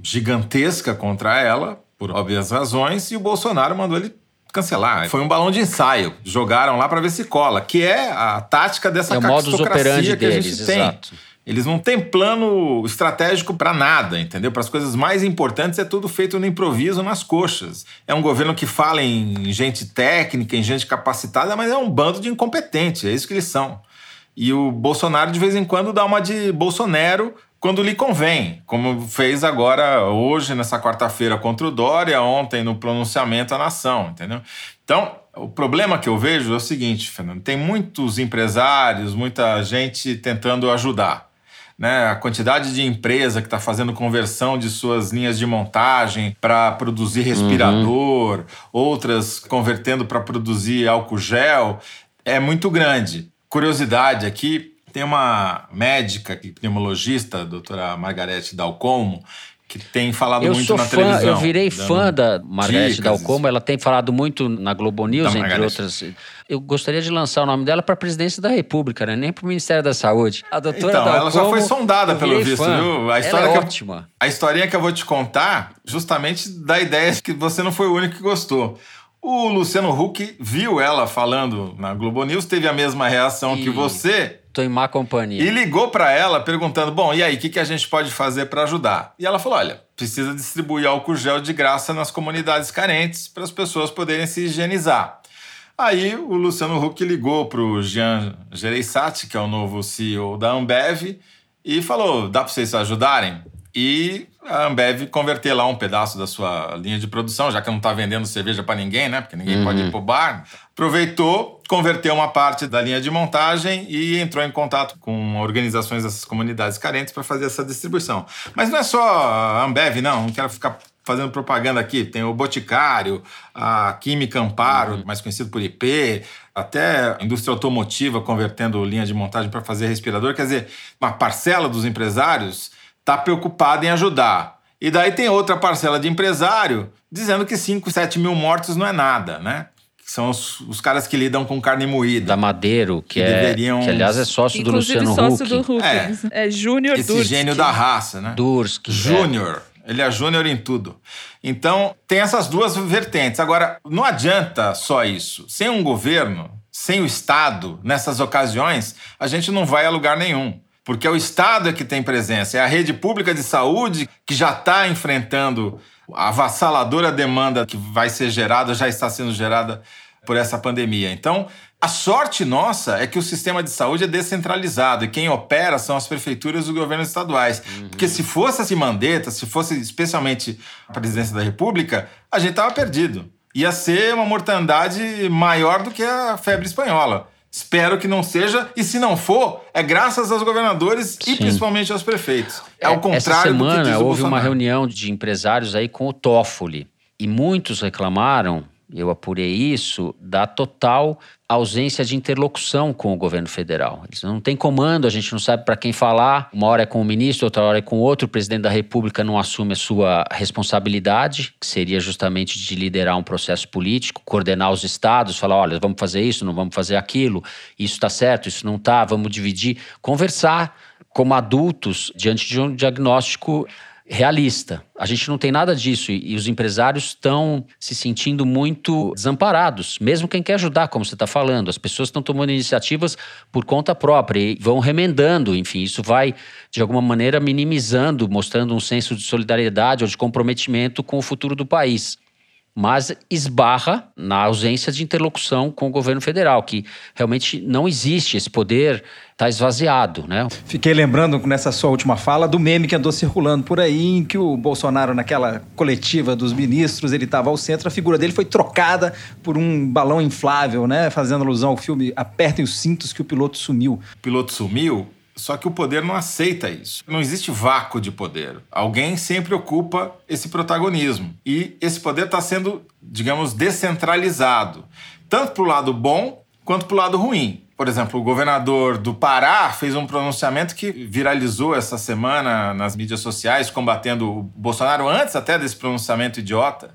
gigantesca contra ela, por óbvias razões, e o Bolsonaro mandou ele cancelar. Foi um balão de ensaio. Jogaram lá para ver se cola, que é a tática dessa é operandi que a gente tem. Exato. Eles não têm plano estratégico para nada, entendeu? Para as coisas mais importantes é tudo feito no improviso, nas coxas. É um governo que fala em gente técnica, em gente capacitada, mas é um bando de incompetentes, é isso que eles são. E o Bolsonaro, de vez em quando, dá uma de Bolsonaro quando lhe convém, como fez agora hoje, nessa quarta-feira, contra o Dória, ontem no pronunciamento à nação, entendeu? Então, o problema que eu vejo é o seguinte, Fernando: tem muitos empresários, muita gente tentando ajudar. Né, a quantidade de empresa que está fazendo conversão de suas linhas de montagem para produzir respirador, uhum. outras convertendo para produzir álcool gel, é muito grande. Curiosidade aqui, tem uma médica, pneumologista, a doutora Margarete Dalcomo, que tem falado eu muito na fã, televisão. Eu virei fã da Margarete Dalcomo, ela tem falado muito na Globo News, entre Margarete. outras. Eu gostaria de lançar o nome dela para a presidência da República, né? nem para o Ministério da Saúde. A doutora então, Dalcomo, ela já foi sondada, pelo visto, fã. viu? A história ela é ótima. Eu, a historinha que eu vou te contar, justamente da ideia que você não foi o único que gostou. O Luciano Huck viu ela falando na Globo News, teve a mesma reação e... que você Tô em má companhia. E ligou para ela perguntando: bom, e aí, o que, que a gente pode fazer para ajudar? E ela falou: olha, precisa distribuir álcool gel de graça nas comunidades carentes para as pessoas poderem se higienizar. Aí o Luciano Huck ligou para o Jean Gereissati, que é o novo CEO da Ambev, e falou: dá para vocês ajudarem? E a Ambev converter lá um pedaço da sua linha de produção, já que não está vendendo cerveja para ninguém, né? Porque ninguém uhum. pode ir para o bar. Aproveitou, converteu uma parte da linha de montagem e entrou em contato com organizações dessas comunidades carentes para fazer essa distribuição. Mas não é só a Ambev, não. Não quero ficar fazendo propaganda aqui. Tem o Boticário, a Química Amparo, uhum. mais conhecido por IP, até a indústria automotiva convertendo linha de montagem para fazer respirador. Quer dizer, uma parcela dos empresários está preocupado em ajudar. E daí tem outra parcela de empresário dizendo que 5, 7 mil mortos não é nada, né? Que são os, os, caras que lidam com carne moída. Da Madeiro, que, que é. Deveriam... Que aliás é sócio Inclusive, do Luciano sócio Huck. Do Huck. É, é Júnior Esse gênio da raça, né? Durski. Júnior. É. Ele é júnior em tudo. Então, tem essas duas vertentes. Agora, não adianta só isso. Sem um governo, sem o Estado, nessas ocasiões, a gente não vai a lugar nenhum porque é o Estado é que tem presença, é a rede pública de saúde que já está enfrentando a avassaladora demanda que vai ser gerada, já está sendo gerada por essa pandemia. Então, a sorte nossa é que o sistema de saúde é descentralizado e quem opera são as prefeituras e os governos estaduais. Uhum. Porque se fosse assim Mandetta, se fosse especialmente a presidência da República, a gente estava perdido. Ia ser uma mortandade maior do que a febre espanhola. Espero que não seja, e se não for, é graças aos governadores Sim. e principalmente aos prefeitos. É, o contrário Essa semana do que diz houve uma reunião de empresários aí com o Toffoli e muitos reclamaram eu apurei isso, da total ausência de interlocução com o governo federal. Eles não têm comando, a gente não sabe para quem falar. Uma hora é com o ministro, outra hora é com outro. O presidente da República não assume a sua responsabilidade, que seria justamente de liderar um processo político, coordenar os estados, falar: olha, vamos fazer isso, não vamos fazer aquilo, isso está certo, isso não está, vamos dividir. Conversar como adultos diante de um diagnóstico realista. A gente não tem nada disso e, os empresários estão se sentindo muito desamparados, mesmo quem quer ajudar, como você está falando. As pessoas estão tomando iniciativas por conta própria e vão remendando. Enfim, isso vai, de alguma maneira, minimizando, mostrando um senso de solidariedade ou de comprometimento com o futuro do país mas esbarra na ausência de interlocução com o governo federal, que realmente não existe esse poder, está esvaziado, né? Fiquei lembrando nessa sua última fala do meme que andou circulando por aí, em que o Bolsonaro, naquela coletiva dos ministros, ele estava ao centro, a figura dele foi trocada por um balão inflável, né? Fazendo alusão ao filme Apertem os cintos que o piloto sumiu. O piloto sumiu? Só que o poder não aceita isso. Não existe vácuo de poder. Alguém sempre ocupa esse protagonismo. E esse poder está sendo, digamos, descentralizado. Tanto para o lado bom quanto para o lado ruim. Por exemplo, o governador do Pará fez um pronunciamento que viralizou essa semana nas mídias sociais, combatendo o Bolsonaro antes até desse pronunciamento idiota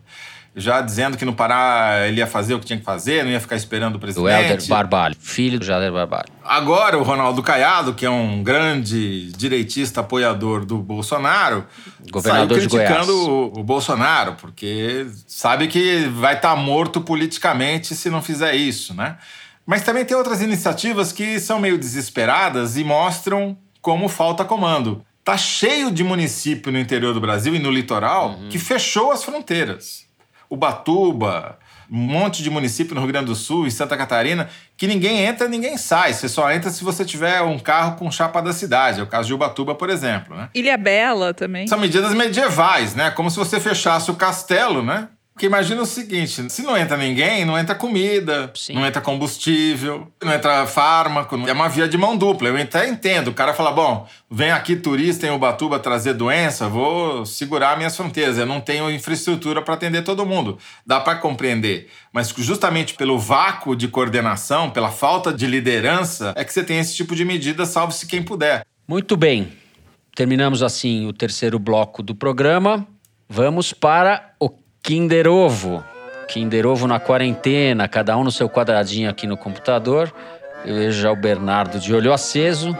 já dizendo que no Pará ele ia fazer o que tinha que fazer, não ia ficar esperando o presidente. O Helder Barbalho, filho do Jader Barbalho. Agora o Ronaldo Caiado, que é um grande direitista apoiador do Bolsonaro, governador saiu criticando. O, o Bolsonaro, porque sabe que vai estar tá morto politicamente se não fizer isso, né? Mas também tem outras iniciativas que são meio desesperadas e mostram como falta comando. Tá cheio de município no interior do Brasil e no litoral uhum. que fechou as fronteiras. Ubatuba, um monte de município no Rio Grande do Sul e Santa Catarina, que ninguém entra, ninguém sai. Você só entra se você tiver um carro com chapa da cidade. É o caso de Ubatuba, por exemplo. Né? Ilha Bela também. São medidas medievais, né? Como se você fechasse o castelo, né? Porque imagina o seguinte: se não entra ninguém, não entra comida, Sim. não entra combustível, não entra fármaco. É uma via de mão dupla. Eu até entendo. O cara fala: bom, vem aqui turista em Ubatuba trazer doença, vou segurar minhas fronteiras. Eu não tenho infraestrutura para atender todo mundo. Dá para compreender. Mas justamente pelo vácuo de coordenação, pela falta de liderança, é que você tem esse tipo de medida, salve-se quem puder. Muito bem. Terminamos assim o terceiro bloco do programa. Vamos para o Kinder Ovo. Kinder Ovo na quarentena, cada um no seu quadradinho aqui no computador. Eu vejo já o Bernardo de olho aceso.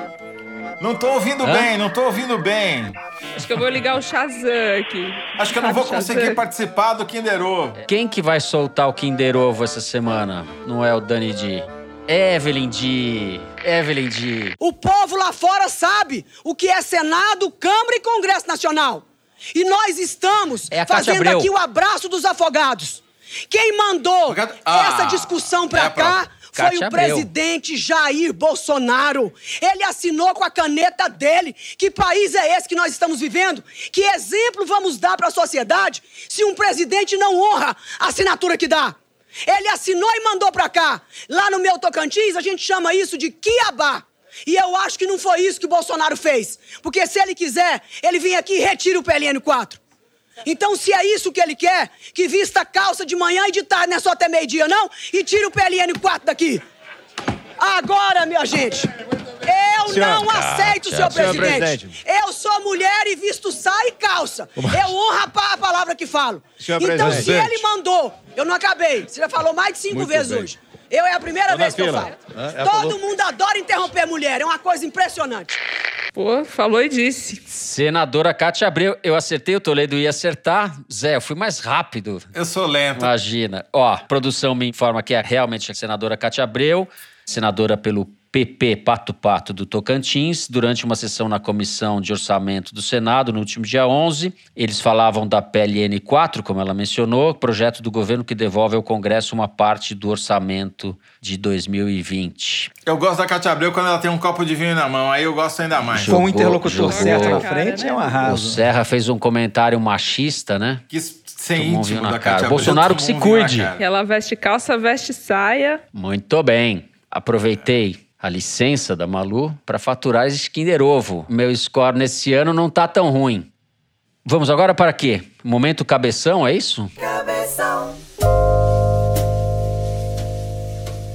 Não tô ouvindo Hã? bem, não tô ouvindo bem. Acho que eu vou ligar o Shazam aqui. Acho que eu não vou conseguir participar do Kinder Ovo. Quem que vai soltar o Kinder Ovo essa semana? Não é o Dani D. Evelyn D. Evelyn D. O povo lá fora sabe o que é Senado, Câmara e Congresso Nacional. E nós estamos é fazendo Abreu. aqui o abraço dos afogados. Quem mandou ah, essa discussão para é cá foi Cátia o presidente Jair Bolsonaro. Ele assinou com a caneta dele. Que país é esse que nós estamos vivendo? Que exemplo vamos dar para a sociedade se um presidente não honra a assinatura que dá? Ele assinou e mandou para cá. Lá no meu Tocantins, a gente chama isso de quiabá. E eu acho que não foi isso que o Bolsonaro fez. Porque se ele quiser, ele vem aqui e retira o PLN 4. Então, se é isso que ele quer, que vista a calça de manhã e de tarde, não é só até meio-dia, não, e tire o PLN 4 daqui. Agora, minha gente, eu não aceito, senhor, senhor presidente. presidente. Eu sou mulher e visto saia e calça. Eu honro a palavra que falo. Senhor então, presidente. se ele mandou, eu não acabei. Você já falou mais de cinco Muito vezes bem. hoje. Eu é a primeira vez que eu falo. É, Todo falou. mundo adora interromper mulher, é uma coisa impressionante. Pô, falou e disse. Senadora Cátia Abreu, eu acertei, o Toledo ia acertar. Zé, eu fui mais rápido. Eu sou lento. Imagina. Ó, produção me informa que é realmente a senadora Cátia Abreu, senadora pelo PP Pato Pato do Tocantins, durante uma sessão na Comissão de Orçamento do Senado, no último dia 11. Eles falavam da PLN 4, como ela mencionou, projeto do governo que devolve ao Congresso uma parte do orçamento de 2020. Eu gosto da Cátia Abreu quando ela tem um copo de vinho na mão, aí eu gosto ainda mais. Com um interlocutor jogou, certo na frente, é um arraso. O Serra fez um comentário machista, né? Que sem íntimo na da cara. Bolsonaro que se cuide. Ela veste calça, veste saia. Muito bem. Aproveitei a licença da Malu para faturar esse Kinder Ovo. Meu score nesse ano não tá tão ruim. Vamos agora para quê? Momento cabeção, é isso? Cabeção.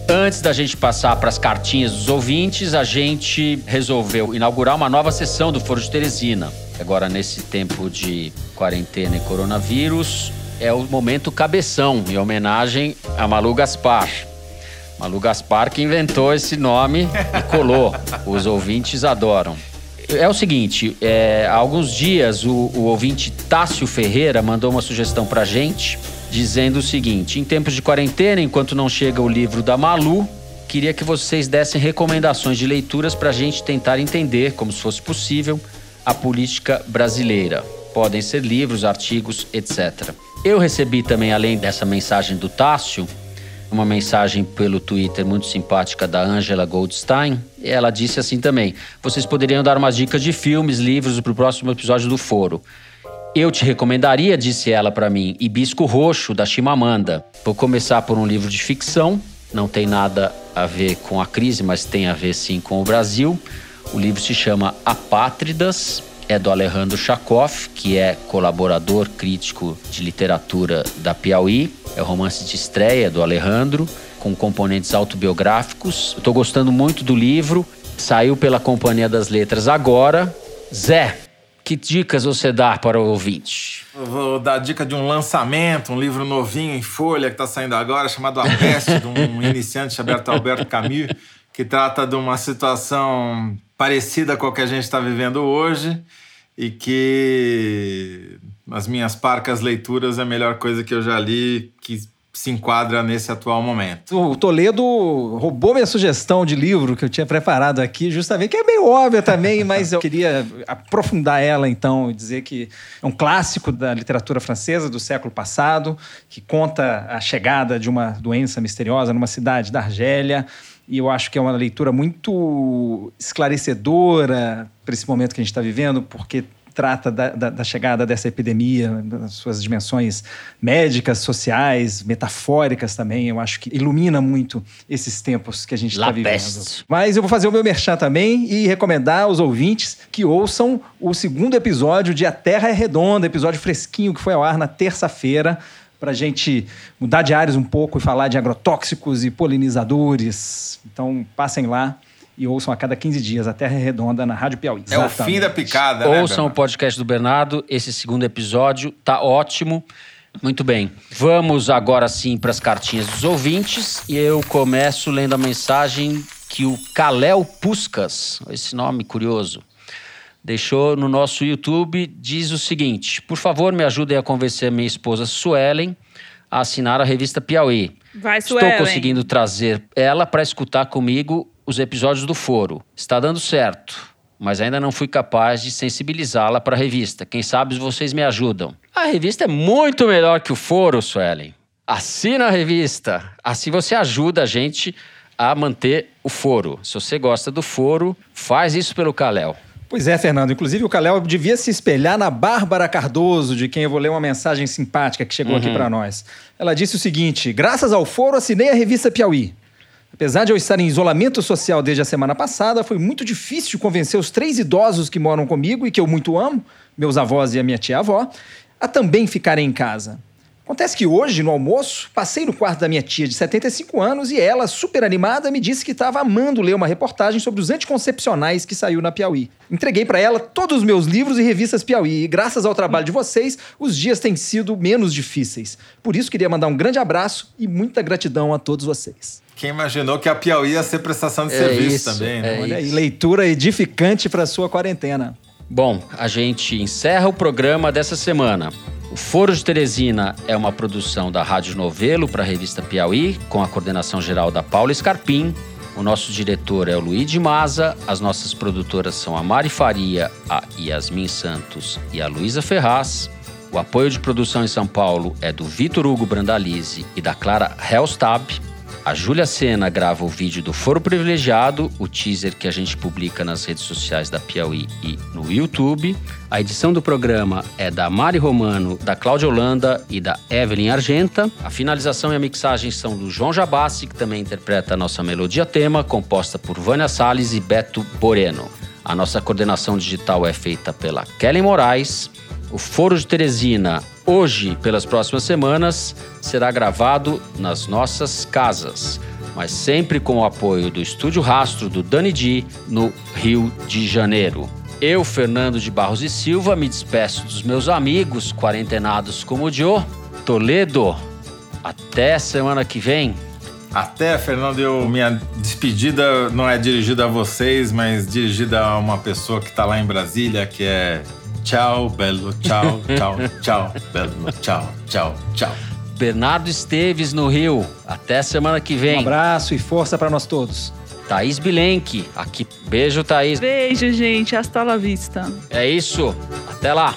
Antes da gente passar para as cartinhas dos ouvintes, a gente resolveu inaugurar uma nova sessão do Foro de Teresina. Agora, nesse tempo de quarentena e coronavírus, é o momento cabeção, em homenagem a Malu Gaspar. Malu Gaspar que inventou esse nome e colou. [laughs] Os ouvintes adoram. É o seguinte, é, há alguns dias o, o ouvinte Tássio Ferreira mandou uma sugestão pra gente, dizendo o seguinte: em tempos de quarentena, enquanto não chega o livro da Malu, queria que vocês dessem recomendações de leituras pra gente tentar entender, como se fosse possível, a política brasileira. Podem ser livros, artigos, etc. Eu recebi também, além dessa mensagem do Tássio, uma mensagem pelo Twitter muito simpática da Angela Goldstein. Ela disse assim também: vocês poderiam dar umas dicas de filmes, livros para o próximo episódio do Foro. Eu te recomendaria, disse ela para mim, Hibisco Roxo, da Chimamanda. Vou começar por um livro de ficção, não tem nada a ver com a crise, mas tem a ver sim com o Brasil. O livro se chama Apátridas, é do Alejandro Chakoff, que é colaborador crítico de literatura da Piauí. É o romance de estreia do Alejandro, com componentes autobiográficos. Estou gostando muito do livro. Saiu pela Companhia das Letras agora. Zé, que dicas você dá para o ouvinte? Vou dar dica de um lançamento, um livro novinho em folha que está saindo agora, chamado A Peste, de um [laughs] iniciante chamado Alberto Camus, que trata de uma situação parecida com a que a gente está vivendo hoje e que as minhas parcas leituras é a melhor coisa que eu já li que se enquadra nesse atual momento. O Toledo roubou minha sugestão de livro que eu tinha preparado aqui, justamente, que é meio óbvia também, [laughs] mas eu queria aprofundar ela então e dizer que é um clássico da literatura francesa do século passado, que conta a chegada de uma doença misteriosa numa cidade da Argélia e eu acho que é uma leitura muito esclarecedora para esse momento que a gente está vivendo, porque trata da, da, da, chegada dessa epidemia, das suas dimensões médicas, sociais, metafóricas também. Eu acho que ilumina muito esses tempos que a gente está vivendo. Peste. Mas eu vou fazer o meu merchan também e recomendar aos ouvintes que ouçam o segundo episódio de A Terra é Redonda, episódio fresquinho que foi ao ar na terça-feira para a gente mudar de áreas um pouco e falar de agrotóxicos e polinizadores. Então, passem lá e ouçam a cada 15 dias a Terra é Redonda na Rádio Piauí. É Exatamente. o fim da picada, né, Ouçam o podcast do Bernardo, esse segundo episódio tá ótimo. Muito bem. Vamos agora sim para as cartinhas dos ouvintes e eu começo lendo a mensagem que o Kalel Puscas, esse nome curioso, deixou no nosso YouTube, diz o seguinte: Por favor, me ajudem a convencer minha esposa Suelen a assinar a revista Piauí. Vai, Suelen. Estou conseguindo trazer ela para escutar comigo os episódios do Foro. Está dando certo, mas ainda não fui capaz de sensibilizá-la para a revista. Quem sabe vocês me ajudam. A revista é muito melhor que o Foro, Suelen. Assina a revista. Assim você ajuda a gente a manter o foro. Se você gosta do foro, faz isso pelo Caléu. Pois é, Fernando. Inclusive, o Calel devia se espelhar na Bárbara Cardoso, de quem eu vou ler uma mensagem simpática que chegou uhum. aqui para nós. Ela disse o seguinte: Graças ao foro, assinei a revista Piauí. Apesar de eu estar em isolamento social desde a semana passada, foi muito difícil convencer os três idosos que moram comigo e que eu muito amo, meus avós e a minha tia-avó, a também ficarem em casa. Acontece que hoje, no almoço, passei no quarto da minha tia de 75 anos e ela, super animada, me disse que estava amando ler uma reportagem sobre os anticoncepcionais que saiu na Piauí. Entreguei para ela todos os meus livros e revistas Piauí e, graças ao trabalho de vocês, os dias têm sido menos difíceis. Por isso, queria mandar um grande abraço e muita gratidão a todos vocês. Quem imaginou que a Piauí ia ser prestação de é serviço isso, também, né? É Olha aí, leitura edificante para sua quarentena. Bom, a gente encerra o programa dessa semana. O Foro de Teresina é uma produção da Rádio Novelo para a revista Piauí, com a coordenação geral da Paula Scarpim. O nosso diretor é o Luiz de Maza, as nossas produtoras são a Mari Faria, a Yasmin Santos e a Luísa Ferraz. O apoio de produção em São Paulo é do Vitor Hugo Brandalize e da Clara Helstab. A Júlia Sena grava o vídeo do Foro Privilegiado, o teaser que a gente publica nas redes sociais da Piauí e no YouTube. A edição do programa é da Mari Romano, da Cláudia Holanda e da Evelyn Argenta. A finalização e a mixagem são do João Jabassi, que também interpreta a nossa melodia tema, composta por Vânia Salles e Beto Boreno. A nossa coordenação digital é feita pela Kelly Moraes. O Foro de Teresina hoje, pelas próximas semanas, será gravado nas nossas casas. mas sempre com o apoio do Estúdio Rastro do Dani Di, no Rio de Janeiro. Eu, Fernando de Barros e Silva, me despeço dos meus amigos quarentenados como o Joe. Toledo, até semana que vem. Até, Fernando, eu, minha despedida não é dirigida a vocês, mas dirigida a uma pessoa que está lá em Brasília, que é tchau, belo, tchau, tchau, tchau, belo, tchau, tchau, tchau. Bernardo Esteves no Rio. Até semana que vem. Um abraço e força para nós todos. Thaís Bilenque, aqui. Beijo, Thaís. Beijo, gente. Hasta la vista. É isso. Até lá.